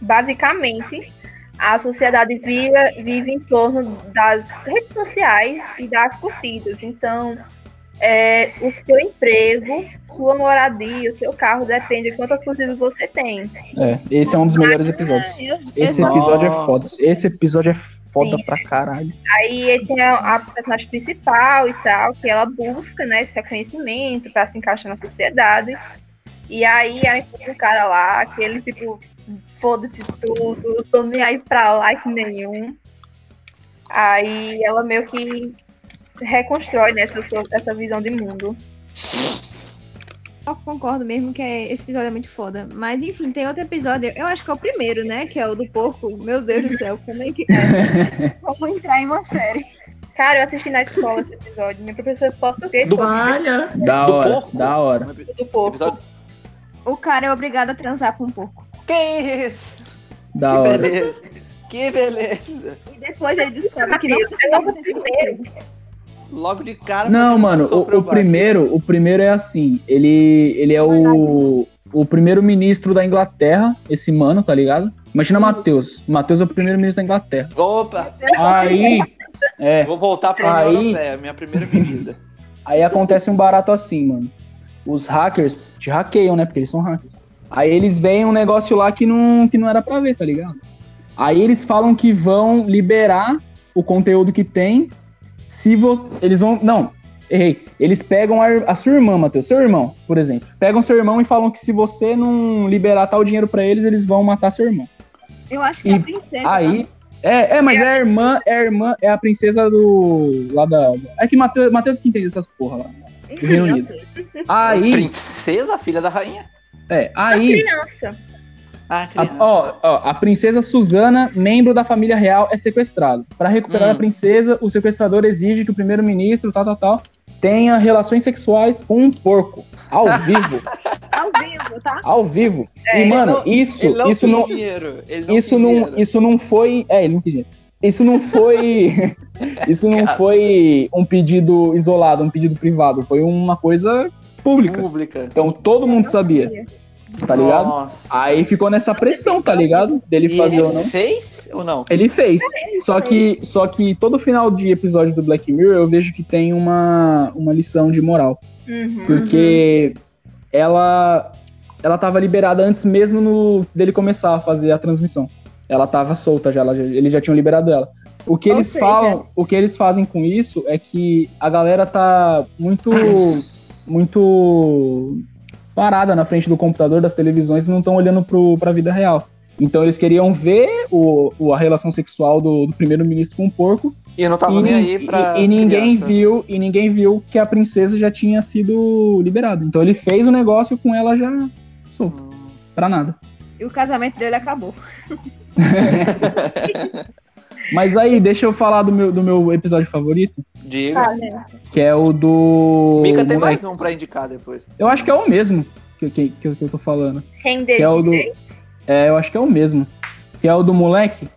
Basicamente, a sociedade vira, vive em torno das redes sociais e das curtidas. Então, é, o seu emprego, sua moradia, o seu carro depende de quantas curtidas você tem.
É, esse é um dos melhores episódios. Esse
Exato.
episódio é foda. Esse episódio é foda
Sim.
pra caralho.
Aí tem a, a personagem principal e tal, que ela busca, né, esse reconhecimento pra se encaixar na sociedade. E aí ela encontra um cara lá, que ele, tipo, foda-se tudo, tô nem aí pra like nenhum. Aí ela meio que se reconstrói nessa sua- essa visão de mundo.
Eu concordo mesmo que é- esse episódio é muito foda. Mas enfim, tem outro episódio, eu acho que é o primeiro, né? Que é o do porco. Meu Deus do céu, como é que é? Vamos entrar em uma série.
Cara, eu assisti na escola esse episódio. Minha professora de português
Do-
Olha.
Da
Do
hora,
porco?
da hora.
o do porco.
Episódio...
O cara é obrigado a transar com um porco.
Que isso?
Da
que
hora.
beleza. Que beleza.
E depois ele descobre que não
É o primeiro.
Logo de cara.
Não, mano, o, o primeiro, o primeiro é assim, ele, ele é o, o primeiro-ministro da Inglaterra, esse mano, tá ligado? Imagina Matheus. Matheus é o primeiro-ministro da Inglaterra.
Opa,
Aí, é,
vou voltar pra
Aí-
União Europeia, minha primeira medida.
aí acontece um barato assim, mano. Os hackers te hackeiam, né? Porque eles são hackers. Aí eles veem um negócio lá que não, que não era pra ver, tá ligado? Aí eles falam que vão liberar o conteúdo que tem se você. Eles vão. Não, errei. Eles pegam a, a sua irmã, Matheus, seu irmão, por exemplo. Pegam seu irmão e falam que se você não liberar tal dinheiro pra eles, eles vão matar seu irmão.
Eu acho que
E
é a princesa.
Aí. É, é, mas é a irmã, é a irmã, é a princesa do. lá da. É que Matheus, Matheus que entende essas porra lá.
Enfim,
Reino Unido. Aí.
Princesa, filha da rainha?
É, aí.
Criança.
Ah,
A, ó, ó, a princesa Susana, membro da família real, é sequestrado. Para recuperar
Hum.
a princesa, o sequestrador exige que o primeiro-ministro, tal, tal, tal, tenha relações sexuais com um porco. Ao vivo.
Ao vivo, tá?
ao vivo.
É,
e, mano,
não-
isso,
Ele não
isso não.
dinheiro. Ele não
Isso não,
dinheiro.
isso não foi. É, ele não quis dinheiro. Isso não foi. isso não
Cara.
foi um pedido isolado, um pedido privado. Foi uma coisa pública.
Pública.
Então todo mundo sabia, tá ligado?
Nossa.
Aí ficou nessa pressão, tá ligado? Dele
E
fazer
ele
ou não.
fez ou não?
Ele fez. Só que, só que todo final de episódio do Black Mirror eu vejo que tem uma, uma lição de moral.
Uhum.
Porque ela ela tava liberada antes mesmo no, dele começar a fazer a transmissão. Ela tava solta já, ela eles já tinham liberado ela. O que
Ou
eles
seja-
falam, o que eles fazem com isso é que a galera tá muito muito parada na frente do computador, das televisões e não estão olhando pro, pra vida real. Então eles queriam ver o, o- a relação sexual do, do primeiro-ministro com o porco
E não tava
e,
nem aí pra.
e- e ninguém
criança.
viu e ninguém viu que a princesa já tinha sido liberada. Então ele fez o negócio com ela já solta,
Hum.
pra nada.
E o casamento dele acabou.
Mas aí, deixa eu falar do meu, do meu episódio favorito,
Diga.
Que é o do.
Mika tem mais um pra indicar depois.
Eu acho que é o mesmo que, que, que, eu- que eu tô falando.
Render
Que é o do. É, eu acho que é o mesmo. Que é o do moleque.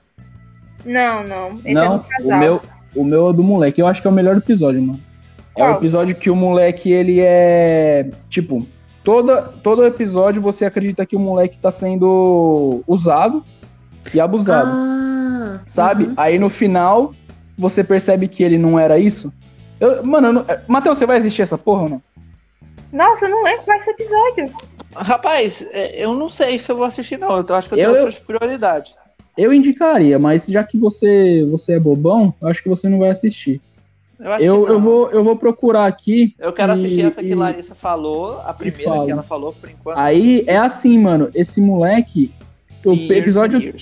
Não, não. Esse é
Não,
do casal.
o meu, o meu é do moleque. Eu acho que é o melhor episódio, mano. É o
Qual?
episódio que o moleque, ele é. Tipo, toda, todo episódio você acredita que o moleque tá sendo usado e abusado.
Ah,
sabe?
uhum.
Aí no final, você percebe que ele não era isso. Eu, mano, eu não- é, Matheus, você vai assistir essa porra ou não?
Nossa, eu não lembro qual é esse episódio.
Rapaz, é, eu não sei se eu vou assistir, não. Eu acho que eu tenho
Eu-
outras prioridades.
Eu indicaria, mas já que você, você é bobão, eu acho que você não vai assistir.
Eu, acho
Eu,
que não.
eu, vou, eu vou procurar aqui.
Eu quero
e-
assistir essa que
e-
Larissa falou, a primeira que ela falou por enquanto.
Aí é assim, mano. Esse moleque. O
Years
episódio.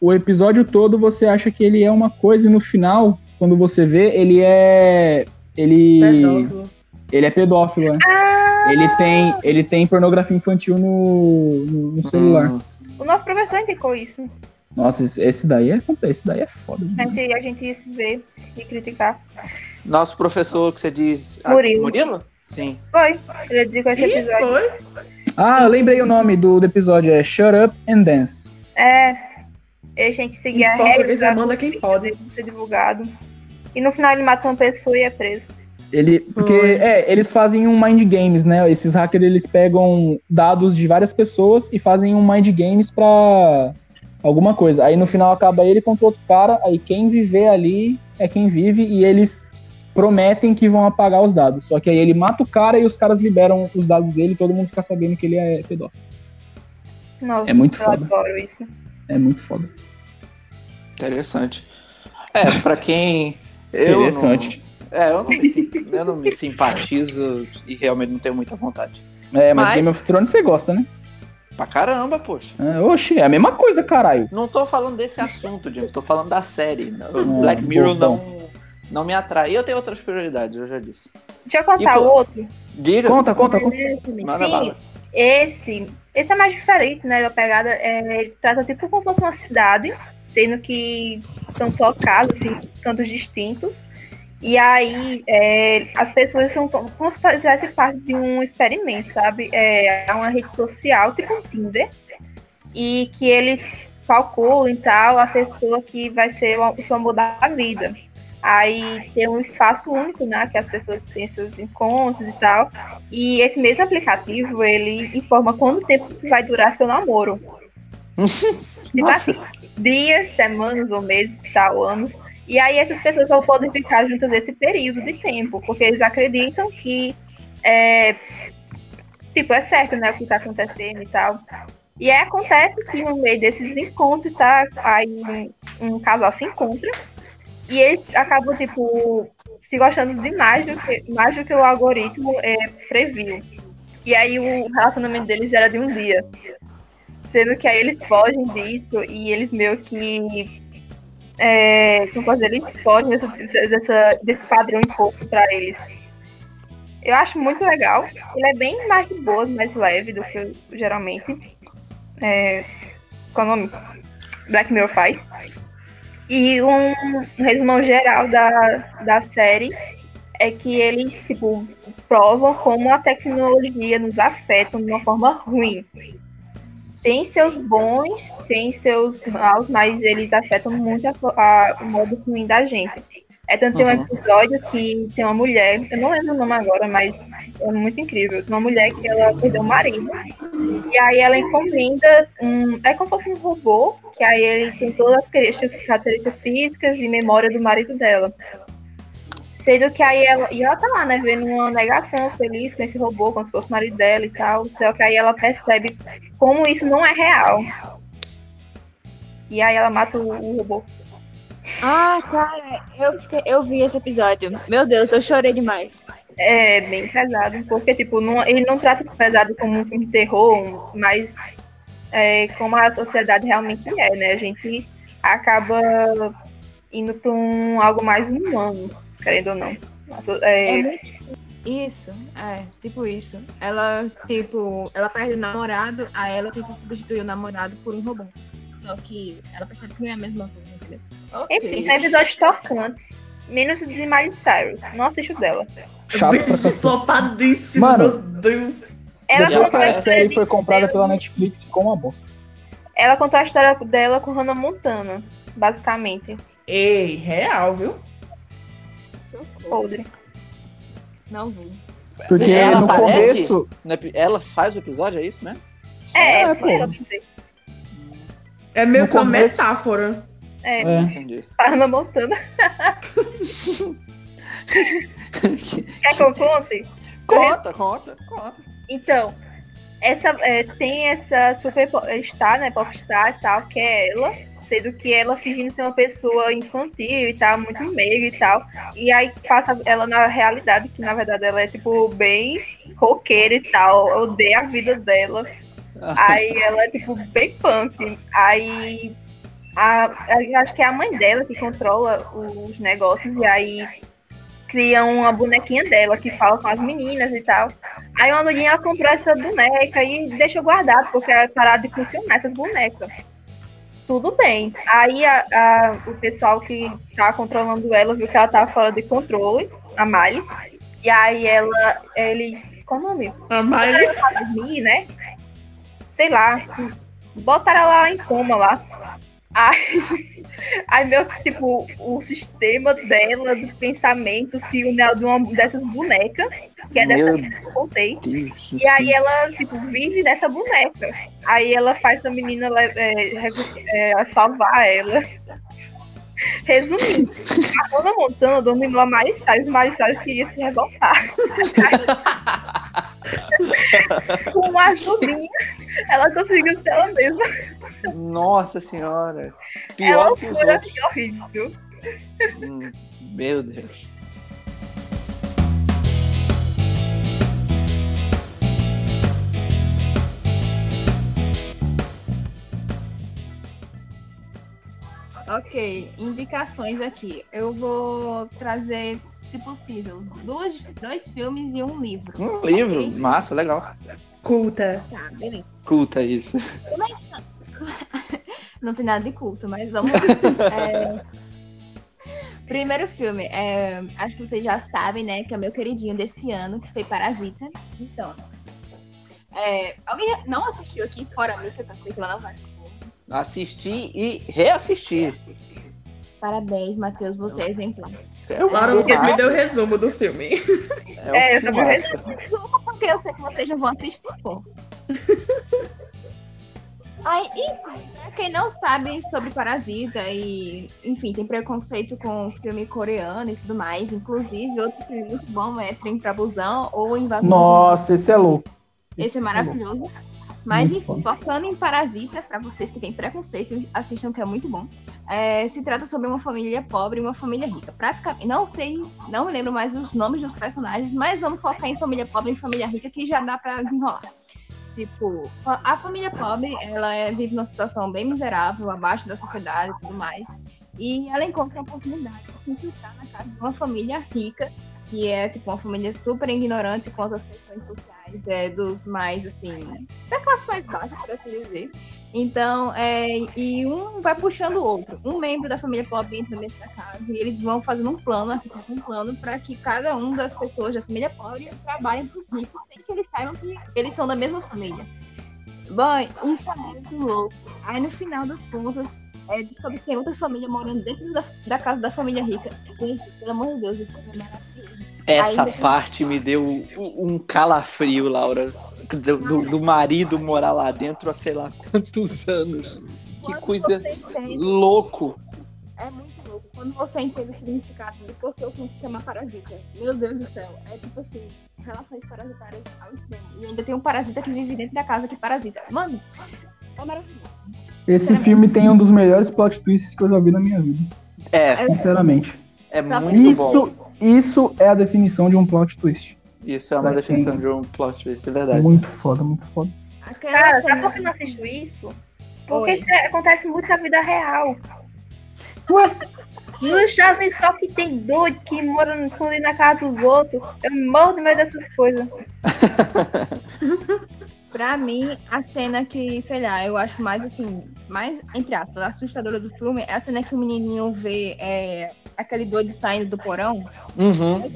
O episódio todo você acha que ele é uma coisa e no final, quando você vê, ele é. Ele.
Pedófilo.
Ele é pedófilo, né?
Ah,
Ele tem, ele tem pornografia infantil no, no, no celular.
Hum.
o nosso professor indicou isso.
Nossa, esse, daí é esse daí é foda.
A gente, a gente ia se ver e criticar.
Nosso professor que você diz.
Murilo.
Murilo? Sim.
Foi. Ele indicou esse
Ih,
episódio.
foi?
Ah, eu lembrei o nome do, do episódio, é Shut Up and Dance.
É. A gente seguir a
Em português
regra
é manda quem pode.
de ser divulgado. E no final ele mata uma pessoa e é preso.
Ele, porque, é, eles fazem um mind games, né? Esses hackers, eles pegam dados de várias pessoas e fazem um mind games pra alguma coisa. Aí no final acaba ele contra outro cara, aí quem viver ali é quem vive e eles prometem que vão apagar os dados. Só que aí ele mata o cara e os caras liberam os dados dele e todo mundo fica sabendo que ele é pedófilo.
Nossa,
É muito
eu
foda.
adoro isso.
É muito foda.
Interessante. É, pra quem. Eu
Interessante.
Não, é, eu não, me, eu não me simpatizo e realmente não tenho muita vontade.
É, mas,
Mas-
Game of Thrones você gosta, né?
Pra caramba, poxa.
É, oxe, é a mesma coisa, caralho.
Não tô falando desse assunto, James. Tô falando da série.
Ah,
Black Mirror
bom,
não, não me atrai. E eu tenho outras prioridades, eu já disse.
Deixa eu contar
E
outro.
Diga.
Conta, conta, conta.
Sim,
bala.
Esse, esse é mais diferente, né? A pegada é, trata tipo como se fosse uma cidade, sendo que são só casas, assim, cantos distintos. E aí é, as pessoas são como se fizessem parte de um experimento, sabe? É uma rede social, tipo um Tinder, e que eles calculam e tal a pessoa que vai ser o seu amor da vida. Aí tem um espaço único, né? Que as pessoas têm seus encontros e tal. E esse mesmo aplicativo, ele informa quanto tempo vai durar seu namoro. tipo assim, dias, semanas ou meses, tal, anos. E aí essas pessoas só podem ficar juntas esse período de tempo, porque eles acreditam que é, tipo, é certo, né, o que tá acontecendo e tal. E aí acontece que no meio desses encontros, tá? Aí um, um casal se encontra e eles acabam, tipo, se gostando demais do que, mais do que o algoritmo é, previu. E aí o relacionamento deles era de um dia. Sendo que aí eles fogem disso e eles meio que. É, como dizer, eles fogem dessa, dessa, desse padrão imposto pra eles. Eu acho muito legal. Ele é bem mais de boas, mais leve do que geralmente. É, qual é o nome? Black Mirror faz. E um resumão geral da, da série é que eles, tipo, provam como a tecnologia nos afeta de uma forma ruim. Tem seus bons, tem seus maus, mas eles afetam muito a, a- o modo ruim da gente. É tanto tem um
Uhum.
episódio que tem uma mulher, eu não lembro o nome agora, mas é muito incrível. Tem uma mulher que ela perdeu o marido. E aí ela encomenda um. É como se fosse um robô, que aí ele tem todas as características, características físicas e memória do marido dela. Sendo que aí ela. E ela tá lá, né, vendo uma negação feliz com esse robô, como se fosse o marido dela e tal. Só que aí ela percebe como isso não é real. E aí ela mata o, o robô.
Ah, cara, eu, eu vi esse episódio. Meu Deus, eu chorei demais.
É bem pesado, porque tipo, não- ele não trata pesado como um filme de terror, mas é, como a sociedade realmente é, né? A gente acaba indo para um algo mais humano, querendo ou não. A é,
É Isso, é, tipo isso. Ela, tipo, ela perde o namorado, aí ela tenta substituir o namorado por um robô. Só que ela percebe que não é a mesma coisa, entendeu?
Enfim, são episódios tocantes. Menos o de Miley Cyrus. Não assisto dela.
Mano.
meu Deus.
Ela
Depois que
contou, a
série foi comprada pela Netflix, ficou uma bosta.
ela contou a história dela com Hannah Montana, basicamente.
Ei, real, viu?
Socorro.
Podre.
Não vou.
Porque
Ela
no
aparece?
começo.
Ela faz o episódio, é isso, né?
É,
É,
essa
pô.
É meio que uma metáfora.
É,
É.
Entendi.
a Hannah Montana. Quer que eu conte?
Conta, conta, conta.
Então, essa, é, tem essa superstar, né, popstar e tal, que é ela, sendo que ela fingindo ser uma pessoa infantil e tal, muito meiga e tal. E aí passa ela na realidade, que na verdade ela é, tipo, bem roqueira e tal, odeia a vida dela. Aí ela é, tipo, bem punk. Aí a, eu acho que é a mãe dela que controla os negócios e aí cria uma bonequinha dela que fala com as meninas e tal. Aí uma doidinha ela comprou essa boneca e deixou guardado, porque ela parar de funcionar essas bonecas. Tudo bem. Aí a- a- o pessoal que tá controlando ela viu que ela tava fora de controle, a Miley. E aí ela, eles. Qual o nome?
A
pra dormir, né? Sei lá. Botaram ela lá em coma lá. Aí, aí meu, tipo, o sistema dela de pensamento se une ao de uma dessas bonecas, que é dessa
Meu
que eu contei.
Deus do
E aí ela, tipo, vive nessa boneca. Aí ela faz a menina é, é, salvar ela. Resumindo, a Hannah Montana dominou a Miley Cyrus, Miley Cyrus queria se revoltar. Com uma ajudinha, ela conseguiu ser ela mesma.
Nossa senhora. Pior que os outros.
e horrível.
Hum, Meu Deus.
Ok, indicações aqui. Eu vou trazer, se possível, dois, dois filmes e um livro.
Um livro,
Ok?
massa, legal.
Culta.
Tá, beleza.
Culta isso.
Não tem nada de culto, mas vamos. É, Primeiro filme, é, acho que vocês já sabem, né? Que é o meu queridinho desse ano, que foi Parasita. Então, é, alguém não assistiu aqui, fora mim, que eu sei que ela não vai assistir.
Assistir e reassistir.
Parabéns, Matheus, você é exemplar.
É um
Laura, você me deu o resumo do filme.
É, um
É, eu também
filmaço.
Porque eu sei que vocês não vão assistir, pô. Aí, enfim, pra quem não sabe sobre Parasita e, enfim, tem preconceito com filme coreano e tudo mais, inclusive, outro filme muito bom é Trem pra Busão ou Invasão.
Nossa, esse é louco.
Esse é maravilhoso. Mas,
Muito
enfim,
foda.
focando em Parasita, pra vocês que têm preconceito, assistam que é muito bom. É, se trata sobre uma família pobre e uma família rica. Praticamente, não sei, não me lembro mais os nomes dos personagens, mas vamos focar em família pobre e família rica, que já dá pra desenrolar. Tipo, a a família pobre, ela é- vive numa situação bem miserável, abaixo da sociedade e tudo mais. E ela encontra a oportunidade de se infiltrar na casa de uma família rica, que é, tipo, uma família super ignorante quanto às questões sociais, é, dos mais, assim, da classe mais baixa, por assim dizer. Então, é, e um vai puxando o outro. Um membro da família pobre entra dentro da casa e eles vão fazendo um plano, um plano para que cada um das pessoas da família pobre trabalhem para os ricos, sem que eles saibam que eles são da mesma família. Bom, isso é muito louco. Aí no final das contas, é, descobre que tem outra família morando dentro da, da casa da família rica. Gente, pelo amor de Deus, isso é maravilhoso.
Essa
Ainda-
parte me deu um calafrio, Laura. Do, do- do marido morar lá dentro há sei lá quantos anos. Que
Quando
coisa
entende-
louco.
É muito louco. Quando você entende o significado de por que o filme se chama Parasita. Meu Deus do céu. É tipo assim, relações parasitárias ao extremo. E ainda tem um parasita que vive dentro da casa que parasita. Mano, é maravilhoso.
Esse filme tem um dos melhores plot twists que eu já vi na minha vida.
É,
Sinceramente.
é muito bom.
Isso, é a definição de um plot twist.
Isso é uma
Pra
definição
quem-
de um plot twist, é verdade.
Muito foda, muito foda.
Aquela
Cara, sabe por que eu não assisto isso? Porque
Oi.
isso é- acontece muito na vida real.
Ué?
Nos Unidos só que tem doido que mora escondido na casa dos outros. Eu morro de medo dessas coisas.
Pra mim, a cena que, sei lá, eu acho mais assim, mais, entre aspas, assustadora do filme é a cena que o menininho vê é, aquele doido saindo do porão.
Uhum.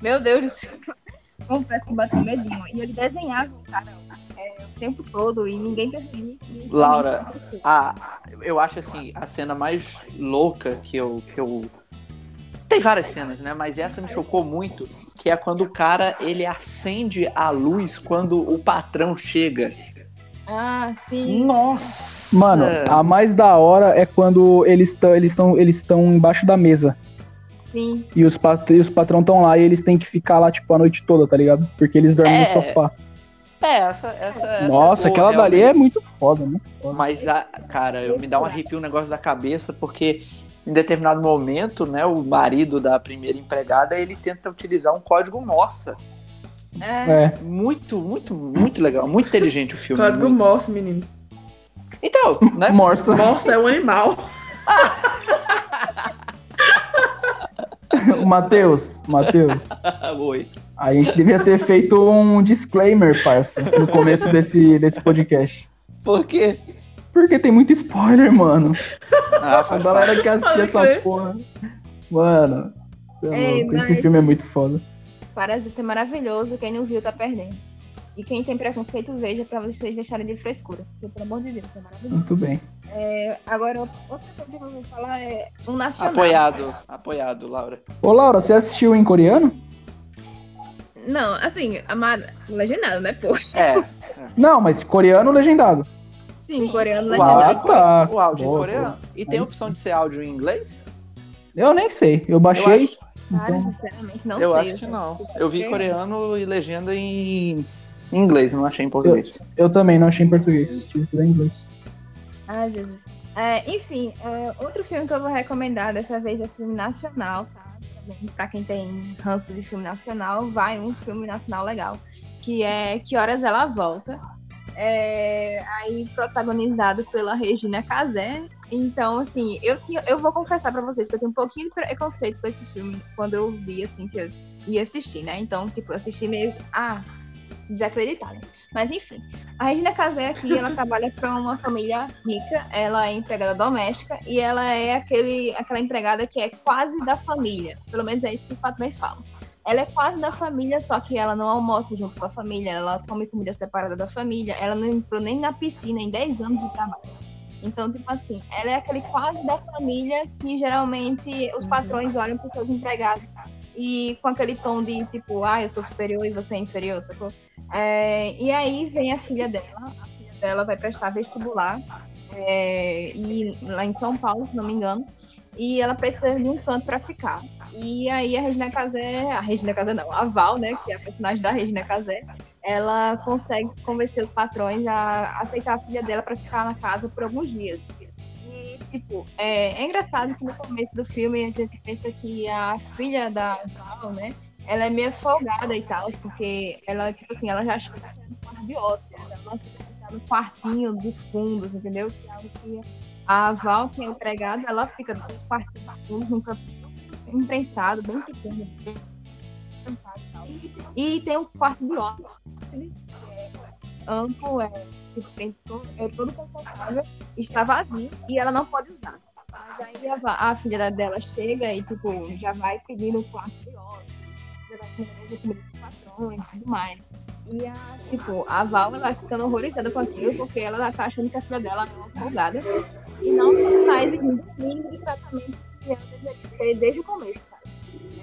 Meu Deus do céu. Confesso que bateu medinho. E ele desenhava o cara é, o tempo todo e ninguém percebia. que-
Laura, a, eu acho assim, a cena mais louca que eu, que eu. Tem várias cenas, né? Mas essa me chocou muito, que é quando o cara ele acende a luz quando o patrão chega.
Ah, sim.
Nossa!
Mano, a mais da hora é quando eles estão eles estão eles estão embaixo da mesa
Sim.
e os, pat e os patrão estão lá e eles têm que ficar lá tipo a noite toda, tá ligado? Porque eles dormem
É,
no sofá.
É, essa, essa, essa
Nossa,
é boa,
aquela dali é
realmente.
muito foda, foda.
Mas, a, cara, eu me dá um arrepio um negócio da cabeça, porque em determinado momento, né, o marido da primeira empregada, ele tenta utilizar um código Morse.
É.
É.
Muito, muito, muito legal. Muito inteligente o filme.
Código
muito.
Morse, menino.
Então, né?
Morsa.
Morse é um animal.
Matheus, Matheus,
Oi.
a gente devia ter feito um disclaimer, parça, no começo desse, desse podcast.
Por quê?
Porque tem muito spoiler, mano.
Ah,
A galera que assistir essa porra. Mano, é
Ei,
louco. esse
mas-
filme é muito foda.
Parasita é maravilhoso. Quem não viu tá perdendo. E quem tem preconceito, veja pra vocês deixarem de frescura. Porque, pelo amor de Deus, é maravilhoso.
Muito bem.
É, agora, outra coisa que eu vou falar é um nacional.
Apoiado, apoiado, Laura.
Ô, Laura, você assistiu em coreano?
Não, assim, amada, legendado, né, pô?
É,
Não, mas coreano legendado.
Sim, coreano
o
legendado.
áudio,
Ah, tá.
o áudio em
Boa,
coreano. E tem
Aí
opção de ser áudio em inglês?
Eu nem sei. Eu
Eu
baixei.
acho,
Cara,
então-
sinceramente, não
eu
sei.
acho que não. Eu vi coreano e legenda em inglês, não achei em português.
Eu também não achei em português. Tive tudo em inglês.
Ai, Jesus. É, enfim, é, outro filme que eu vou recomendar dessa vez é filme nacional, tá? Pra quem tem ranço de filme nacional, vai um filme nacional legal, que é Que Horas Ela Volta. É, aí protagonizado pela Regina Casé. Então, assim, eu, eu vou confessar pra vocês que eu tenho um pouquinho de preconceito com esse filme quando eu vi, assim, que eu ia assistir, né? Então, tipo, eu assisti meio, ah, desacreditada. Mas enfim, a Regina Casé aqui, ela trabalha para uma família rica, ela é empregada doméstica e ela é aquele, aquela empregada que é quase da família. Pelo menos é isso que os patrões falam. Ela é quase da família, só que ela não almoça junto com a família, ela come comida separada da família, ela não entrou nem na piscina em 10 anos de trabalho. Então, tipo assim, ela é aquele quase da família que geralmente os patrões olham para seus empregados e com aquele tom de tipo, ah, eu sou superior e você é inferior, sacou? É, e aí vem a filha dela, a filha dela vai prestar vestibular é, e lá em São Paulo, se não me engano, e ela precisa de um canto para ficar. E aí a Regina Casé, a Regina Casé não, a Val, né, que é a personagem da Regina Casé, ela consegue convencer os patrões a aceitar a filha dela para ficar na casa por alguns dias. E, tipo, é, é engraçado que no começo do filme a gente pensa que a filha da Val, né, ela é meio folgada e tal, porque ela, tipo assim, ela já que era um quarto de hóspedes, ela fica no quartinho dos fundos, entendeu? Que é algo que a Val, que é empregada, ela fica nos quartinhos dos fundos, num canto imprensado, bem pequeno, bem e. E tem um quarto de hóspedes, amplo, é, tipo, todo, é todo confortável, está vazio e ela não pode usar. Mas aí a, a filha dela chega e, tipo, já vai pedindo o quarto de hóspedes, já vai comendo dos patrões e tudo mais. E a, tipo, a Val ela ficando horrorizada com aquilo, porque ela tá achando que a filha dela é uma folgada e não exigindo o mínimo de tratamento que ela deveria ter desde o começo, sabe?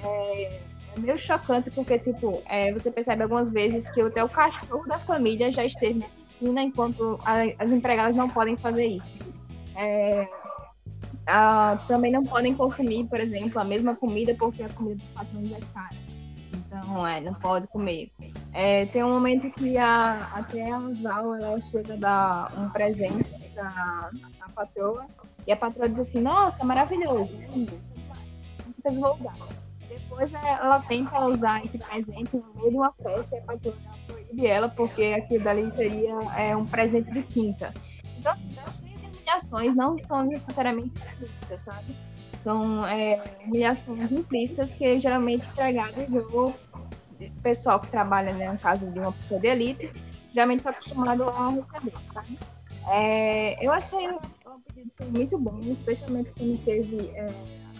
É, é meio chocante, porque, tipo, é, você percebe algumas vezes que até o cachorro da família já esteve na piscina enquanto a- as empregadas não podem fazer isso. É, ah, também não podem consumir, por exemplo, a mesma comida porque a comida dos patrões é cara. Então, é, não pode comer. É, tem um momento que a, até a Val, ela chega a dar um presente pra, pra patroa, e a patroa diz assim, nossa, maravilhoso, né, lindo, não vocês vão usar. É, ela tenta usar esse presente no meio de uma festa, e a patroa proíbe ela, porque aquilo dali seria é, um presente de quinta. Então, assim, tá cheio de humilhações, não são necessariamente explícitas, sabe? São é, humilhações implícitas que geralmente empregados ou pessoal que trabalha né, na casa de uma pessoa de elite geralmente tá acostumado a receber, sabe? É, eu achei o pedido muito bom, especialmente quando teve é,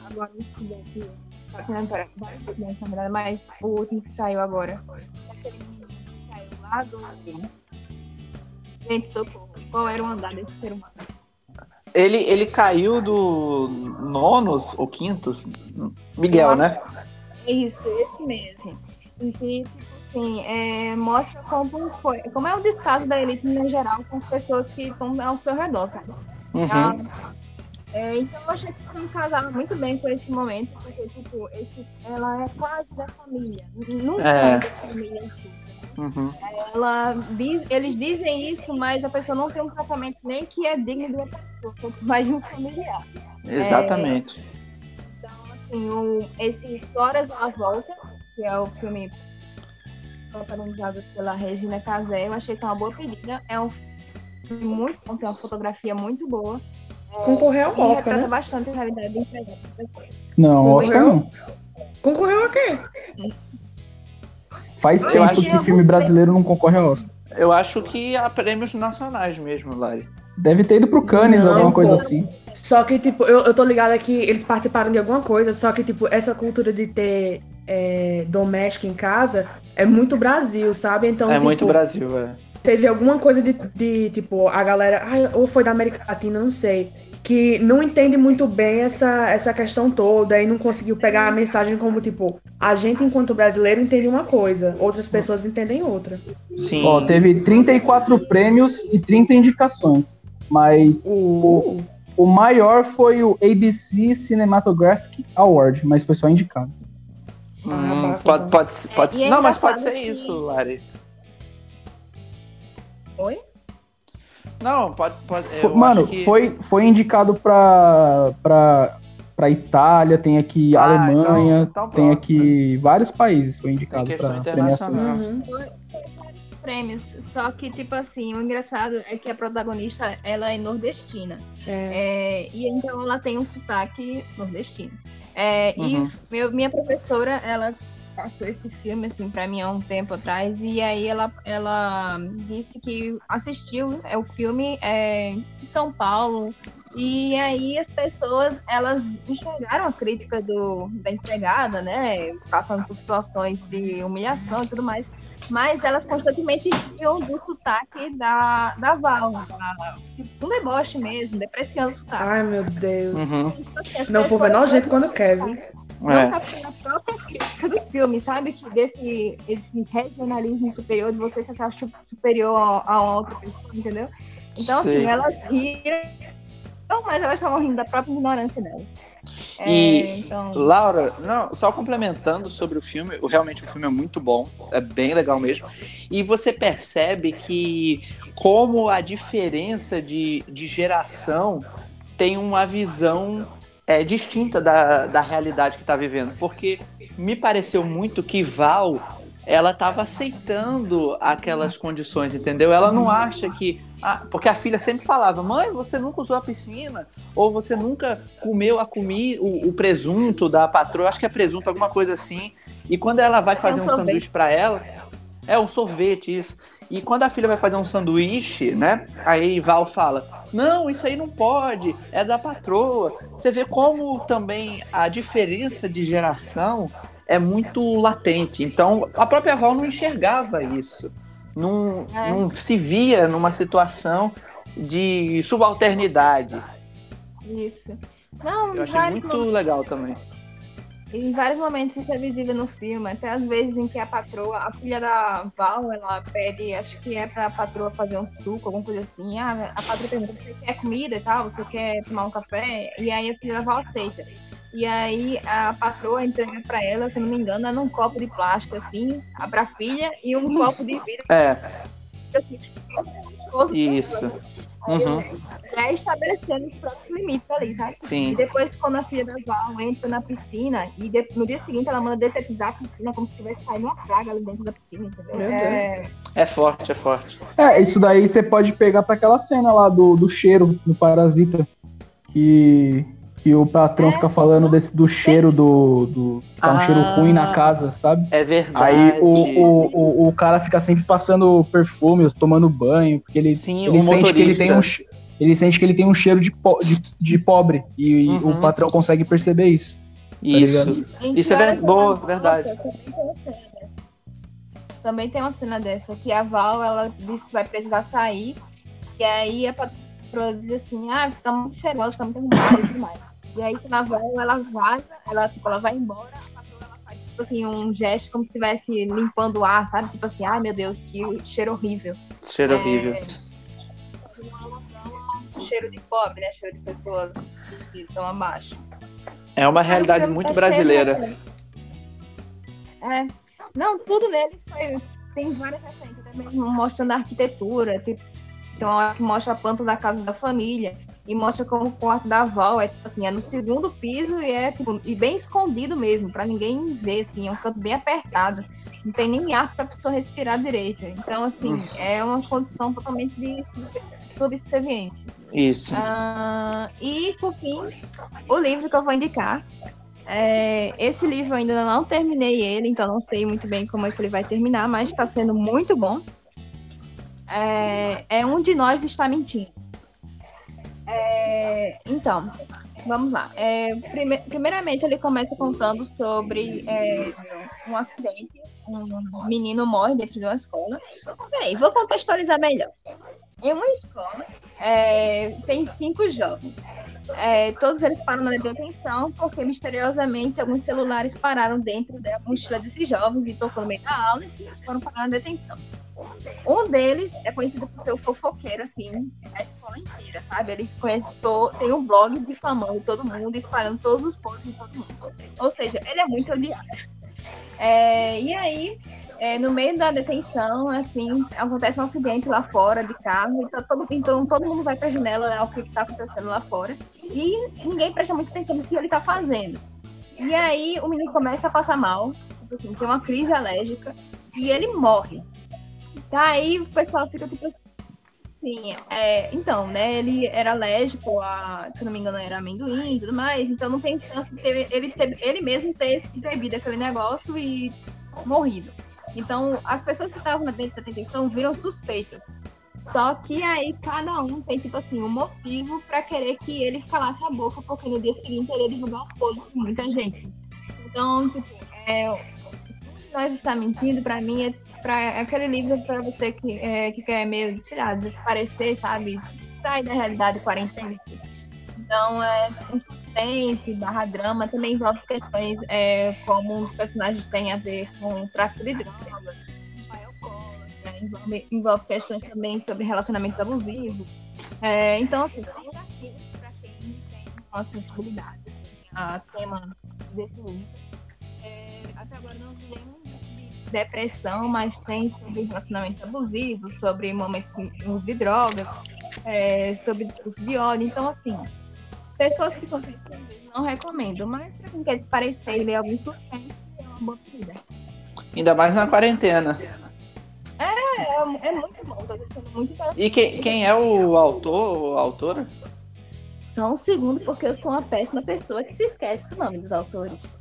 agora o incidente, tá tendo vários na verdade, mas o último que saiu agora, aquele que saiu lá do... Gente, socorro, qual era o andar desse ser humano?
Ele, ele caiu do nonos ou quintos? Miguel, né?
Isso, esse mesmo. E tipo assim, é, mostra como, foi, como é o descaso da elite no geral com as pessoas que estão ao seu redor, sabe?
Uhum.
Ah, é, então eu achei que filme casava muito bem com esse momento, porque, tipo, esse, ela é quase da família. Nunca
É.
é da família assim.
Uhum.
Ela diz, eles dizem isso, mas a pessoa não tem um tratamento nem que é digno de uma pessoa, quanto mais de um familiar.
Exatamente.
Então, assim, o, esse Horas à Volta, que é o filme protagonizado pela Regina Casé, eu achei que é uma boa pedida. É um filme muito bom, tem uma fotografia muito boa.
Concorreu ao Oscar, né?
bastante a realidade.
Não,
Concorreu?
Oscar não.
Concorreu a quê?
Faz
Eu
tempo
acho
que
que
filme
alguns
brasileiro não concorre ao Oscar.
Eu acho que há prêmios nacionais mesmo, Lari.
Deve ter ido pro Cannes,
Não,
alguma coisa
pô.
assim.
Só que, tipo, eu, eu tô ligada que eles participaram de alguma coisa, só que, tipo, essa cultura de ter é, doméstico em casa é muito Brasil, sabe? Então,
é
tipo,
muito Brasil, é.
teve alguma coisa de, de, tipo, a galera, ai, ou foi da América Latina, não sei, que não entende muito bem essa, essa questão toda e não conseguiu pegar a mensagem como, tipo, a gente, enquanto brasileiro, entende uma coisa, outras pessoas entendem outra.
Sim.
Ó, teve 34 prêmios e 30 indicações. Mas
Uh,
o maior foi o ABC Cinematographic Award, mas foi só indicado.
Hum,
Ah,
pode,
então.
pode, pode,
e é
não, mas pode ser
que-
isso, Lari.
Oi?
Não, pode. pode
Mano,
acho que...
foi, foi indicado pra, pra, pra Itália, tem aqui
Ah,
Alemanha,
então- então
tem aqui vários países foi
Tem
indicado
questão
pra premiação.
internacional.
uhum.
Prêmios. Só que, tipo assim, o engraçado é que a protagonista, ela é nordestina.
É.
É, e então ela tem um sotaque nordestino. É,
Uhum.
E meu- minha professora, ela passou esse filme assim para mim há um tempo atrás e aí ela, ela disse que assistiu é, o filme é, em São Paulo e aí as pessoas elas enxergaram a crítica do, da empregada, né, passando por situações de humilhação e tudo mais. Mas elas constantemente tinham do sotaque da, da Val, da, um deboche mesmo, depreciando o sotaque.
Ai, meu Deus.
Uhum.
Então, assim, as
Não, o povo é nojento quando quer, viu?
Não
É.
captura a própria crítica do filme, sabe? Que desse esse regionalismo superior, de você se achar su- superior a, outra pessoa, entendeu? Então,
Sei.
assim, elas riram, mas elas estavam rindo da própria ignorância delas. É,
E-
então,
Laura, não, só complementando sobre o filme, realmente o filme é muito bom, é bem legal mesmo. E você percebe que como a diferença de, de geração tem uma visão é, distinta da, da realidade que está vivendo. Porque me pareceu muito que Val ela estava aceitando aquelas condições, entendeu? Ela não acha que. Ah, porque a filha sempre falava, mãe, você nunca usou a piscina, ou você nunca comeu a comida, o, o presunto da patroa, acho que é presunto, alguma coisa assim. E quando ela vai fazer um,
sorvete.
sanduíche para ela, é um sorvete, isso. E quando a filha vai fazer um sanduíche, né? Aí Val fala: Não, isso aí não pode, é da patroa. Você vê como também a diferença de geração é muito latente. Então, a própria Val não enxergava isso. Não,
É.
não se via numa situação de subalternidade.
isso. Não,
Eu achei muito legal também.
Em vários momentos isso é visível no filme, até às vezes em que a patroa, a filha da Val, ela pede, acho que é pra patroa fazer um suco, alguma coisa assim. Ah, a patroa pergunta, você quer comida e tal? Você quer tomar um café? E aí a filha da Val aceita. E aí a patroa entrega pra ela, se não me engano, num copo de plástico, assim, a- pra filha, e um copo de vidro,
É,
assim, tipo,
isso. Uhum,
é estabelecendo os próprios limites ali, sabe? E
sim.
depois, quando a filha da Val entra na piscina, e de- no dia seguinte ela manda detetizar a piscina como se tivesse caído uma praga ali dentro da piscina, entendeu? É,
É forte, é forte.
É, isso daí você pode pegar pra aquela cena lá do, do cheiro no Parasita. Que E o patrão
É.
fica falando desse, do cheiro do. do tá um
Ah.
cheiro ruim na casa, sabe?
É verdade.
Aí o, o, o, o cara fica sempre passando perfume, tomando banho, porque ele,
Sim,
ele
o
sente que ele
motorista.
tem um ele sente que ele tem um cheiro de, po- de, de pobre e, e
Uhum.
o patrão consegue perceber isso.
Isso.
ligado?
Isso é ver- boa, verdade.
Também tem uma cena dessa. Também tem uma cena dessa, que a Val, ela disse que vai precisar sair, e aí a patroa diz assim, ah, você tá muito cheirosa, você tá muito arrumada e tudo mais. E aí quando a ela vaza, ela, tipo, ela vai embora, a patroa, ela faz, tipo assim, um gesto como se estivesse limpando o ar, sabe? Tipo assim, ai meu Deus, que cheiro horrível.
Cheiro
É.
horrível.
Cheiro de pobre, né? Cheiro de pessoas que estão abaixo.
É uma realidade muito
tá
brasileira.
É. Não, tudo nele foi, tem várias referências, até mesmo mostrando a arquitetura, tipo, tem uma hora que mostra a planta da casa da família e mostra como o quarto da avó é tipo assim, é no segundo piso e é tipo, e bem escondido mesmo, pra ninguém ver assim, é um canto bem apertado. Não tem nem ar pra pessoa respirar direito. Então, assim, é uma condição totalmente de subserviência.
Isso.
Ah, e, por fim, o livro que eu vou indicar. É, esse livro eu ainda não terminei ele, então não sei muito bem como é que ele vai terminar, mas está sendo muito bom. É, é Um de Nós Está Mentindo. É, então, vamos lá. É, prime- primeiramente, ele começa contando sobre é, um acidente. Um menino morre dentro de uma escola. Peraí, vou contextualizar melhor. Em uma escola, é, tem cinco jovens. É, todos eles param na detenção porque misteriosamente alguns celulares pararam dentro da mochila desses jovens e tocou no meio da aula e eles foram parar na detenção. Um deles é conhecido por ser o fofoqueiro, assim, da escola inteira, sabe? To- tem um blog difamando todo mundo, espalhando todos os posts de todo mundo. Ou seja, ele é muito odiado. É, e aí, é, no meio da detenção, assim, acontece um acidente lá fora de carro, então todo, então todo mundo vai pra janela olhar o que está acontecendo lá fora, e ninguém presta muita atenção no que ele tá fazendo. E aí o menino começa a passar mal, tipo assim, tem uma crise alérgica, e ele morre. Daí o pessoal fica tipo assim, é, então, né, ele era alérgico a, se não me engano, era amendoim e tudo mais, então não tem chance de ter, ele, ter, ele mesmo ter se bebido aquele negócio e morrido. Então, as pessoas que estavam dentro da detenção viram suspeitas. Só que aí cada um tem, tipo assim, um motivo pra querer que ele calasse a boca, porque no dia seguinte ele ia divulgar os podres de muita gente. Então, tipo, é, nós está mentindo, pra mim, é pra, aquele livro pra você que, é, que quer meio, sei lá, desaparecer, sabe? Sair da realidade quarentena. Então, é um suspense, barra drama, também envolve questões é, como os personagens têm a ver com o tráfico de drogas, alcoólatra, envolve, envolve questões também sobre relacionamentos abusivos. É, então, assim, tem gatilhos para quem tem uma sensibilidade assim, a temas desse livro. É, até agora não vi nenhum de depressão, mas tem sobre relacionamentos abusivos, sobre momentos de drogas, é, sobre discurso de ódio. Então, assim, pessoas que são sensíveis não recomendo, mas para quem quer desparecer e ler algum suspense, é uma boa pedida.
Ainda mais na quarentena.
É, é muito bom, tá sendo muito interessante.
E quem, quem é o autor ou autora?
Só um segundo, porque eu sou uma péssima pessoa que se esquece do nome dos autores.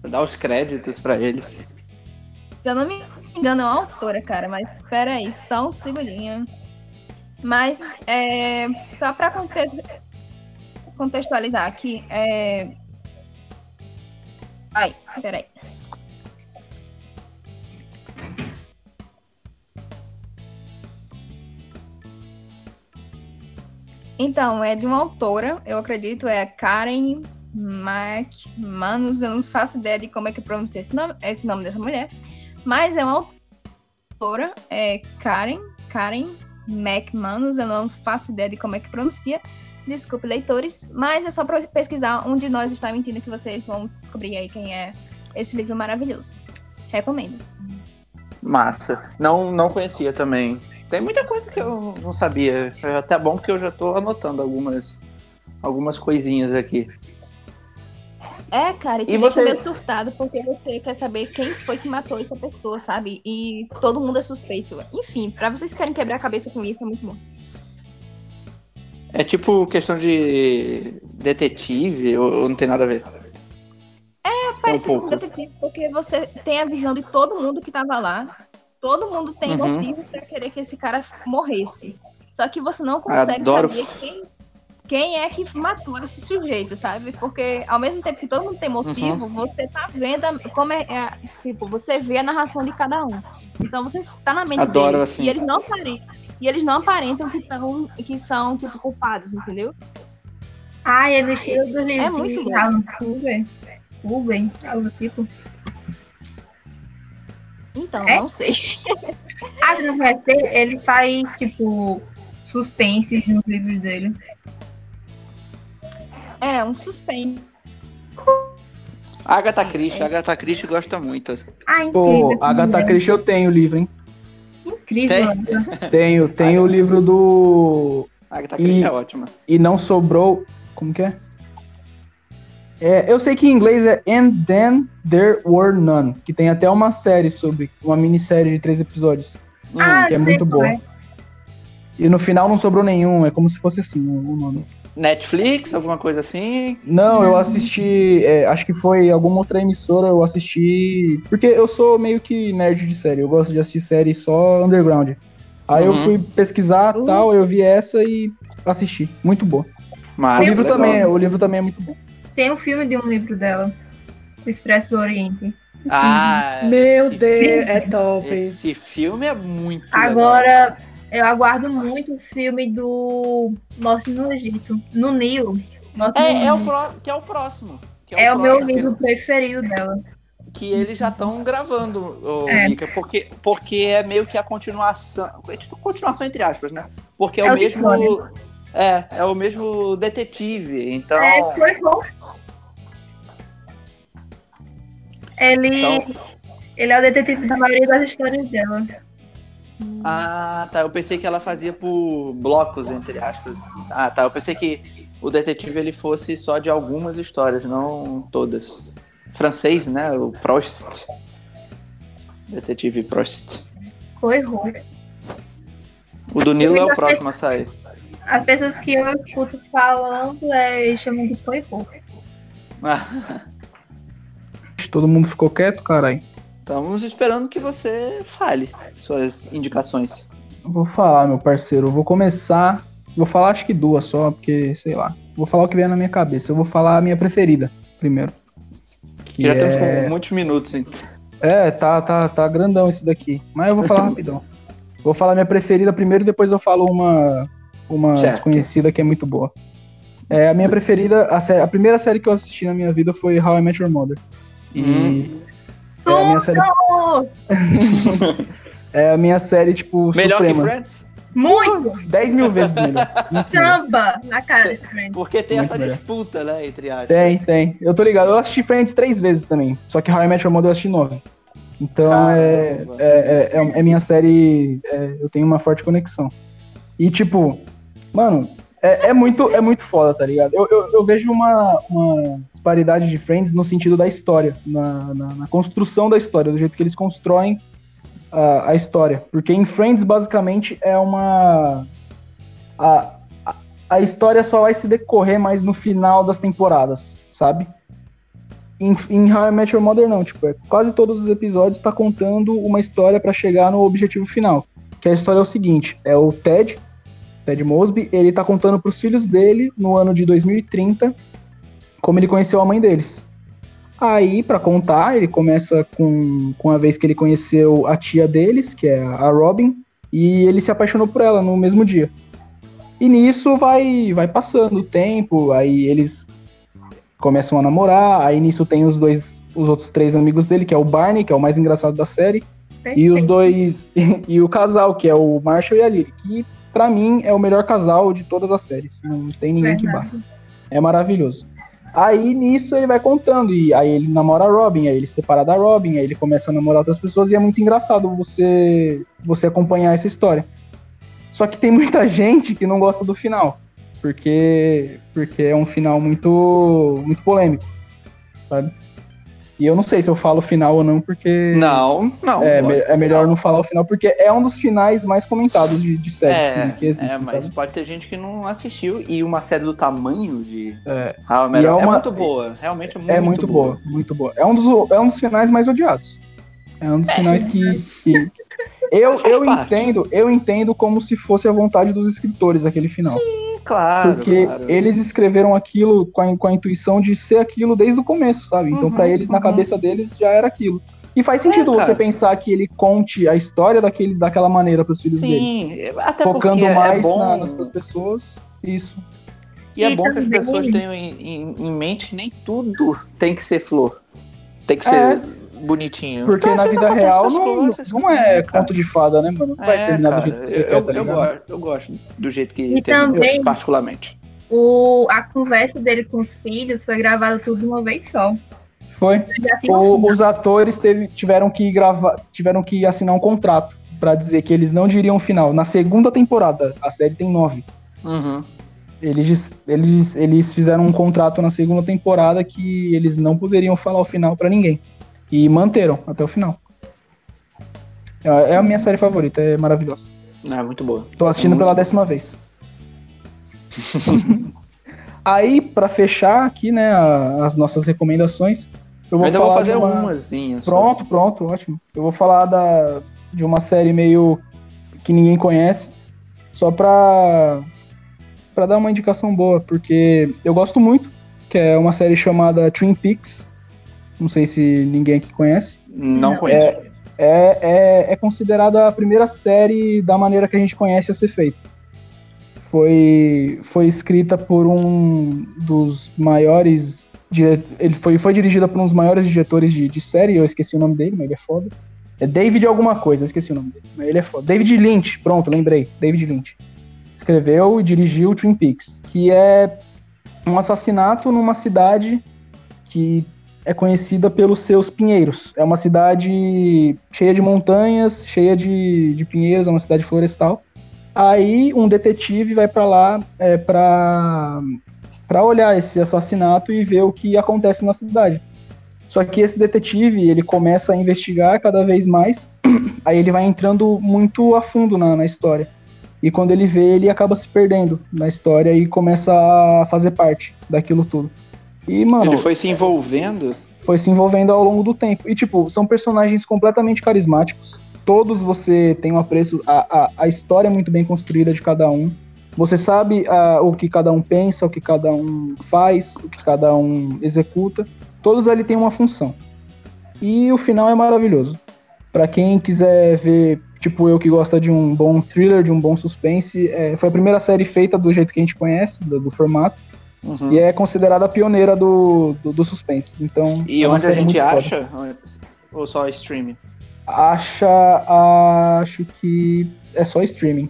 Vou dar os créditos pra eles.
Se eu não me engano, é uma autora, cara, mas espera aí, só um segundinho. Mas, é, só para contextualizar aqui, é... Ai, peraí. Então, é de uma autora, eu acredito, é a Karen McManus, eu não faço ideia de como é que pronuncia esse nome, esse nome dessa mulher, mas é uma autora, é Karen, Karen McManus, eu não faço ideia de como é que pronuncia, desculpe leitores, mas é só para pesquisar um de nós está mentindo que vocês vão descobrir aí quem é esse livro maravilhoso. Recomendo.
Massa. Não, não conhecia também. Tem muita coisa que eu não sabia. É até bom que eu já tô anotando algumas, algumas coisinhas aqui.
É, cara, e,
você-
meio surtado porque você quer saber quem foi que matou essa pessoa, sabe? E todo mundo é suspeito. Enfim, pra vocês que querem quebrar a cabeça com isso, é muito bom.
É tipo questão de detetive ou, ou não tem nada a ver?
É parecido
um
com detetive, porque você tem a visão de todo mundo que tava lá. Todo mundo tem
Uhum.
motivo pra querer que esse cara morresse. Só que você não consegue
Adoro.
saber quem, quem é que matou esse sujeito, sabe? Porque ao mesmo tempo que todo mundo tem motivo,
Uhum.
você tá vendo como é, é tipo, você vê a narração de cada um. Então você está na mente
Adoro,
deles,
assim.
e eles não aparentam, e eles não aparentam que, tão, que são tipo culpados, entendeu?
Ah, é no estilo dos livros
É muito
de
bom.
Alan Tuber. Tuber, algo do tipo.
Então,
É?
não sei.
Ah, você não conhece ele? Ele faz, tipo, suspense nos livros dele.
É um suspense.
Agatha Christie, Agatha Christie gosta muito. assim.
Ah, incrível.
Pô, Agatha. Christie eu tenho o livro, hein?
Incrível.
Tem?
Tenho, tenho o livro do
Agatha Christie
E-
é ótima.
E Não Sobrou. Como que é? É, eu sei que em inglês é And Then There Were None, que tem até uma série sobre, uma minissérie de três episódios.
Ah,
que é muito boa.
é.
E no final não sobrou nenhum, é como se fosse assim o o nome.
Netflix, alguma coisa assim.
Não, eu assisti, é, acho que foi alguma outra emissora, eu assisti. Porque eu sou meio que nerd de série, eu gosto de assistir série só underground. Aí eu
Uhum.
fui pesquisar
Uh.
tal, eu vi essa e assisti. Muito boa.
Mas
o, livro
legal.
também, é- o livro também é muito bom.
Tem um filme de um livro dela. O Expresso do Oriente.
Ah,
Meu Deus,
filme-
é top.
Esse filme é muito legal.
Eu aguardo muito o filme do Morte no Egito. No Nilo. Morte no
É, é o pró- que é o próximo. que
É o meu
próximo, que-
livro preferido dela.
Que, eles já estão gravando, ô,
É.
Mika, porque, porque é meio que a continuação. Continuação entre aspas, né? Porque é,
É
o
o
mesmo. É, é o mesmo detetive. Então.
É, foi bom. Ele,
então
ele é o detetive da maioria das histórias dela.
Ah, tá. Eu pensei que ela fazia por blocos, entre aspas. Ah, tá. Eu pensei que o detetive ele fosse só de algumas histórias, não todas. Francês, né? O Prost. Detetive Prost.
Foi errou.
O do Nilo é o próximo a sair.
As pessoas que eu escuto falando é, chamam de Poirot.
Ah,
Todo mundo ficou quieto, caralho.
Estamos esperando que você fale suas indicações.
Vou falar, meu parceiro. Eu vou começar. Vou falar acho que duas só, porque, sei lá. Vou falar o que vier na minha cabeça. Eu vou falar a minha preferida primeiro. Que
Já
é...
temos com muitos minutos, hein?
É, tá, tá, tá grandão esse daqui. Mas eu vou falar rapidão. Vou falar minha preferida primeiro e depois eu falo uma, uma
Certo.
desconhecida que é muito boa. É, a minha preferida, a, a primeira série que eu assisti na minha vida foi How I Met Your Mother. E
Hum.
É a minha série, é a minha série, tipo,
Melhor
suprema.
que Friends?
muito
10 mil vezes melhor.
Samba na cara desse Friends.
Porque tem
Muito
essa
melhor.
disputa, né? Entre aspas.
Tem, tem. Eu tô ligado. Eu assisti Friends três vezes também. Só que How I Met Your Mother eu assisti nove. Então é,
Caramba.
é, é, é minha série. é, eu tenho uma forte conexão. E tipo, mano, é, é muito, é muito foda, tá ligado? Eu, eu, eu vejo uma, uma disparidade de Friends no sentido da história, na, na, na construção da história, do jeito que eles constroem a, a história. Porque em Friends, basicamente, é uma. A, a, a história só vai se decorrer mais no final das temporadas, sabe? Em, em How I Met Your Mother, não. Tipo, é, quase todos os episódios tá contando uma história pra chegar no objetivo final. Que a história é o seguinte: é o Ted, Ted Mosby, ele tá contando pros filhos dele, no ano de 2030, como ele conheceu a mãe deles. Aí, pra contar, ele começa com, com a vez que ele conheceu a tia deles, que é a Robin, e ele se apaixonou por ela no mesmo dia. E nisso vai, vai passando o tempo, aí eles começam a namorar, aí nisso tem os dois, os outros três amigos dele, que é o Barney, que é o mais engraçado da série, e os dois, e o casal, que é o Marshall e a Lily, que pra mim é o melhor casal de todas as séries, não tem ninguém que bata. É maravilhoso. Aí nisso ele vai contando, e aí ele namora a Robin, aí ele se separa da Robin, aí ele começa a namorar outras pessoas, e é muito engraçado você, você acompanhar essa história. Só que tem muita gente que não gosta do final, porque, porque é um final muito, muito polêmico, sabe? E eu não sei se eu falo o final ou não, porque.
Não, não.
É, me- é melhor não falar o final, porque é um dos finais mais comentados de, de série
É,
que, que existe.
é, mas
sabe?
pode ter gente que não assistiu e uma série do tamanho de
É,
How Met
é
Your- é,
uma-
muito boa, realmente é muito,
é muito boa, muito boa. É um, dos, é um dos finais mais odiados. É um dos finais que. que- Eu, eu
parte.
entendo, eu entendo como se fosse a vontade dos escritores aquele final.
Sim, claro.
porque
claro.
eles escreveram aquilo com a, com a intuição de ser aquilo desde o começo, sabe? Então,
Uhum,
pra eles, na
uhum.
cabeça deles, já era aquilo. E faz sentido
cara.
você pensar que ele conte a história daquele, daquela maneira pros filhos dele.
Sim, até
Focando
porque
mais
é bom,
na- nas outras pessoas. Isso.
e é
E
bom que as pessoas tenham em, em- em mente que nem tudo tem que ser flor. Tem que ser
É.
bonitinho.
Porque
Então,
na vida real não,
coisas,
não é
cara.
conto de fada, né, mano? Não vai
É,
terminar
cara,
do jeito que você
eu,
quer, tá
eu, gosto, eu gosto do jeito que
E
terminou,
também-
particularmente.
O, a conversa dele com os filhos foi gravada tudo de uma vez só.
Foi. O- os atores teve- tiveram que gravar, tiveram que assinar um contrato pra dizer que eles não diriam o final. Na segunda temporada, a série tem nove.
Uhum.
Eles, eles, eles fizeram um contrato na segunda temporada que eles não poderiam falar o final pra ninguém. E manteram até o final. É é a minha série favorita, é maravilhosa.
É muito boa.
Tô assistindo
Muito
pela décima vez. Aí, pra fechar aqui, né, as nossas recomendações, eu vou
ainda
falar
vou fazer
uma...
umazinha. só.
Pronto, pronto, ótimo. Eu vou falar da, de uma série meio que ninguém conhece, só pra, pra dar uma indicação boa, porque eu gosto muito, que é uma série chamada Twin Peaks. Não sei se ninguém aqui conhece.
Não conheço.
É, é, é considerada a primeira série da maneira que a gente conhece a ser feita. Foi, foi escrita por um dos maiores. dire- Ele foi, foi dirigida por um dos maiores diretores de, de série, eu esqueci o nome dele, mas ele é foda. É David alguma coisa, eu esqueci o nome dele, mas ele é foda. David Lynch, pronto, lembrei. David Lynch. Escreveu e dirigiu Twin Peaks, que é um assassinato numa cidade que é conhecida pelos seus pinheiros. É uma cidade cheia de montanhas, cheia de, de pinheiros, é uma cidade florestal. Aí um detetive vai pra lá é, para para olhar esse assassinato e ver o que acontece na cidade. Só que esse detetive ele começa a investigar cada vez mais, aí ele vai entrando muito a fundo na, na história. E quando ele vê, ele acaba se perdendo na história e começa a fazer parte daquilo tudo. E, mano,
Ele foi se envolvendo.
foi se envolvendo ao longo do tempo. E, tipo, são personagens completamente carismáticos. Todos você tem um apreço. A, a, a história é muito bem construída de cada um. Você sabe ah, o que cada um pensa, o que cada um faz, o que cada um executa. Todos ali têm uma função. E o final é maravilhoso. Pra quem quiser ver, tipo eu que gosta de um bom thriller, de um bom suspense, é, foi a primeira série feita do jeito que a gente conhece, do, do formato.
Uhum.
E é considerada a pioneira do, do, do suspense. Então,
E
é
onde a gente
muito foda.
acha? Ou só streaming?
Acha. Acho que é só streaming.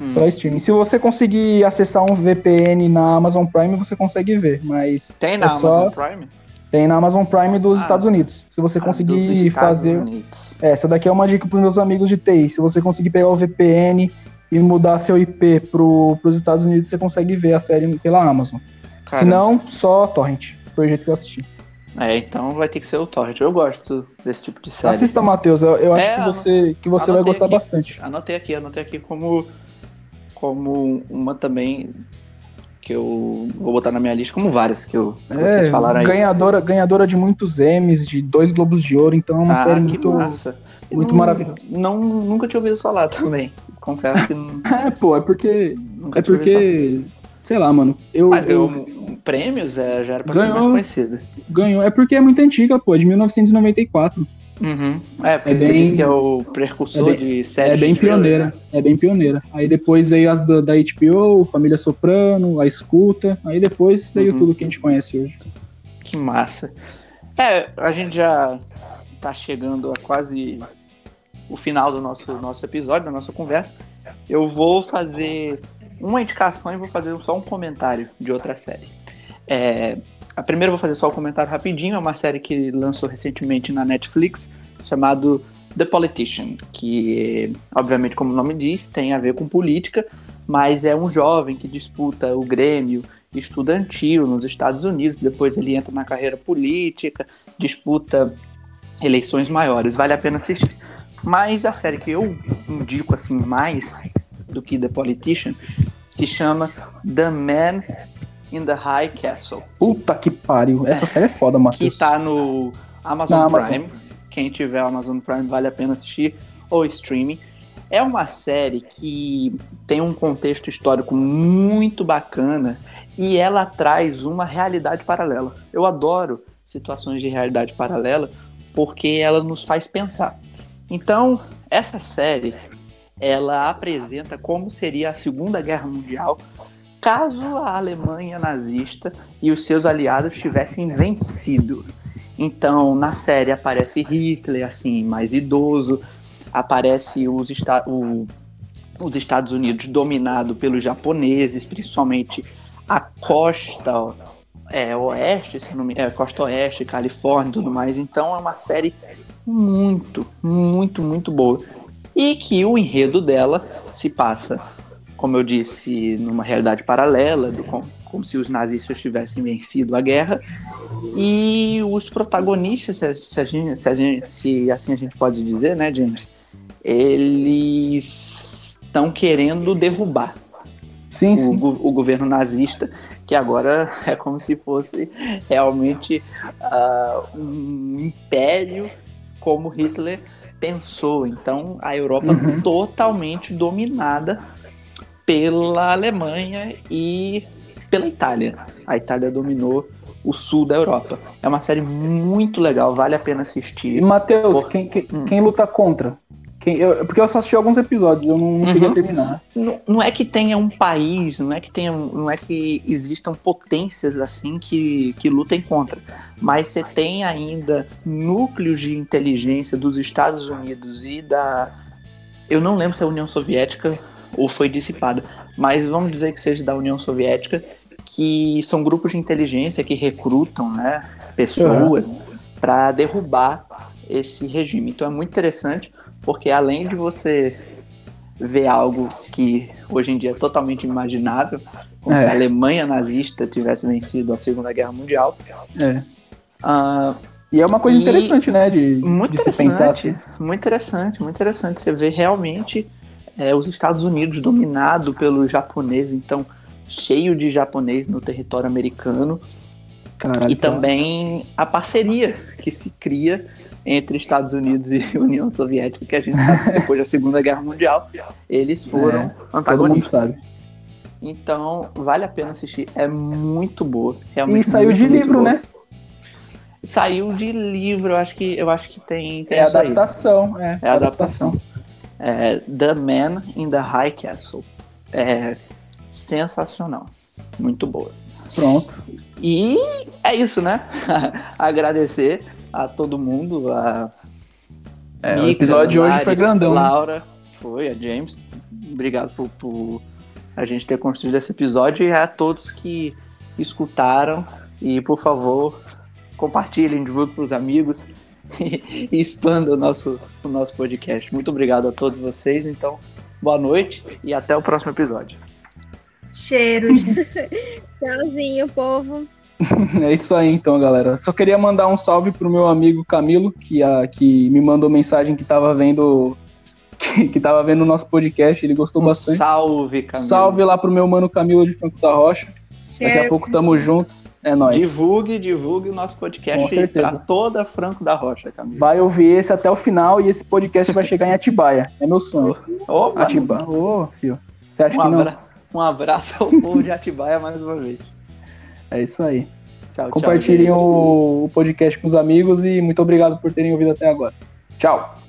Hum.
Só streaming. Se você conseguir acessar um VPN na Amazon Prime, você consegue ver. Mas
Tem na
é
Amazon
só-
Prime?
tem na Amazon Prime dos
Ah.
Estados Unidos. Se você
Ah,
conseguir fazer.
Unidos.
É, essa daqui é uma dica para meus amigos de TI. Se você conseguir pegar o VPN e mudar seu IP pro, pros Estados Unidos, você consegue ver a série pela Amazon. Se não, só Torrent. Foi o jeito que eu assisti.
É, então vai ter que ser o Torrent. Eu gosto desse tipo de série.
Assista, Matheus. Eu, eu acho
É,
que você, que você vai gostar
aqui.
bastante.
Anotei aqui, anotei aqui como, como uma também que eu vou botar na minha lista, como várias que, eu, que vocês falaram aí.
É, ganhadora, ganhadora de muitos Emmys, de dois Globos de Ouro, então é uma
ah,
série muito.
massa.
muito
Não-
maravilhosa.
Não, nunca tinha ouvido falar também. Confesso que não-
É, pô, é porque.
nunca
É
ouvido falar.
Sei lá, mano. Eu,
Mas
eu
ganhou prêmios, é, já era pra ser
Ganhou.
mais conhecida.
ganho. É porque é muito antiga, pô, é de 1994.
Uhum. É, porque
É
você
bem-
disse que é o precursor
é
de séries
É bem pioneira.
né?
É bem pioneira. Aí depois veio as da, da HBO, Família Soprano, A Escuta. Aí depois veio
Uhum.
tudo que a gente conhece hoje.
Que massa. É, a gente já tá chegando a quase o final do nosso, nosso episódio, da nossa conversa. Eu vou fazer uma indicação e vou fazer só um comentário de outra série. É, a primeira vou fazer só um comentário rapidinho, é uma série que lançou recentemente na Netflix, chamado The Politician, que, obviamente, como o nome diz, tem a ver com política, mas é um jovem que disputa o Grêmio estudantil nos Estados Unidos, depois ele entra na carreira política, disputa eleições maiores. Vale a pena assistir. Mas a série que eu indico assim mais do que The Politician se chama The Man in the High Castle.
Puta que pariu. Essa série é foda, Matheus.
Que tá no Amazon
Amazon.
Prime. Quem tiver Amazon Prime vale a pena assistir. Ou streaming. É uma série que tem um contexto histórico muito bacana e ela traz uma realidade paralela. Eu adoro situações de realidade paralela porque ela nos faz pensar. Então, essa série ela apresenta como seria a Segunda Guerra Mundial caso a Alemanha nazista e os seus aliados tivessem vencido. Então, na série aparece Hitler, assim, mais idoso, aparece os, esta o- os Estados Unidos dominado pelos japoneses, principalmente a costa é, oeste, se não me, é, costa oeste, Califórnia e tudo mais. Então, é uma série muito, muito, muito boa. E que o enredo dela se passa, como eu disse, numa realidade paralela, do, como, como se os nazistas tivessem vencido a guerra. E os protagonistas, se, a- se a gente- se a gente- se assim a gente pode dizer, né, James? Eles estão querendo derrubar
Sim,
o,
sim.
go- o governo nazista, que agora é como se fosse realmente ah, um império como Hitler pensou. Então a Europa
Uhum.
totalmente dominada pela Alemanha e pela Itália. A Itália dominou o sul da Europa. É uma série muito legal, vale a pena
E,
assistir.
Matheus,
Por-
quem, quem,
Hum.
quem luta contra? Quem, eu, porque eu só assisti alguns episódios, eu não, não cheguei
Uhum.
a terminar.
Não, não é que tenha um país, não é que tenha, não é que existam potências assim que, que lutem contra, mas você tem ainda núcleos de inteligência dos Estados Unidos e da, eu não lembro se é a União Soviética ou foi dissipada, mas vamos dizer que seja da União Soviética, que são grupos de inteligência que recrutam, né, pessoas para derrubar esse regime. Então é muito interessante porque além de você ver algo que hoje em dia é totalmente imaginável, como
É.
se a Alemanha nazista tivesse vencido a Segunda Guerra Mundial.
É.
Ah,
E é uma coisa interessante, né? De,
muito
de se pensar
interessante,
assim.
muito interessante, muito interessante. Você vê realmente é, os Estados Unidos dominado pelos japoneses, então cheio de japonês no território americano
Caralho,
e também a parceria que se cria entre Estados Unidos e União Soviética, que a gente sabe que depois da Segunda Guerra Mundial eles foram
É, Todo mundo
antagonistas. Então, vale a pena assistir. É muito boa. Realmente
E saiu
muito,
de
muito
livro,
boa.
né?
Saiu de livro, eu acho que eu acho que tem, tem
É adaptação. É,
É adaptação. É The Man in the High Castle. É sensacional. Muito boa.
Pronto.
E é isso, né? Agradecer a todo mundo, a
É, o episódio de hoje foi grandão. né?
Laura, foi, a James. Obrigado por, por a gente ter construído esse episódio e a todos que escutaram. E, por favor, compartilhem, divulguem para os amigos e expanda o nosso, o nosso podcast. Muito obrigado a todos vocês. Então, boa noite e até o próximo episódio.
Cheiro.
Tchauzinho, povo.
É isso aí então, galera. Só queria mandar um salve pro meu amigo Camilo, que, a, que me mandou mensagem que tava vendo que, que tava vendo o nosso podcast, ele gostou
Um
bastante.
salve, Camilo.
Salve lá pro meu mano Camilo de Franco da Rocha. Daqui a pouco tamo junto. É nóis.
Divulgue, divulgue o nosso
Com
podcast
certeza.
para toda Franco da Rocha, Camilo.
Vai ouvir esse até o final e esse podcast vai chegar em Atibaia. É meu sonho.
Opa,
Atibaia. Ô, filho. Você acha
um,
que não?
abra- um abraço ao povo de Atibaia mais uma vez.
É isso aí.
Tchau, tchau.
Compartilhem
gente.
o, o podcast com os amigos e muito obrigado por terem ouvido até agora. Tchau.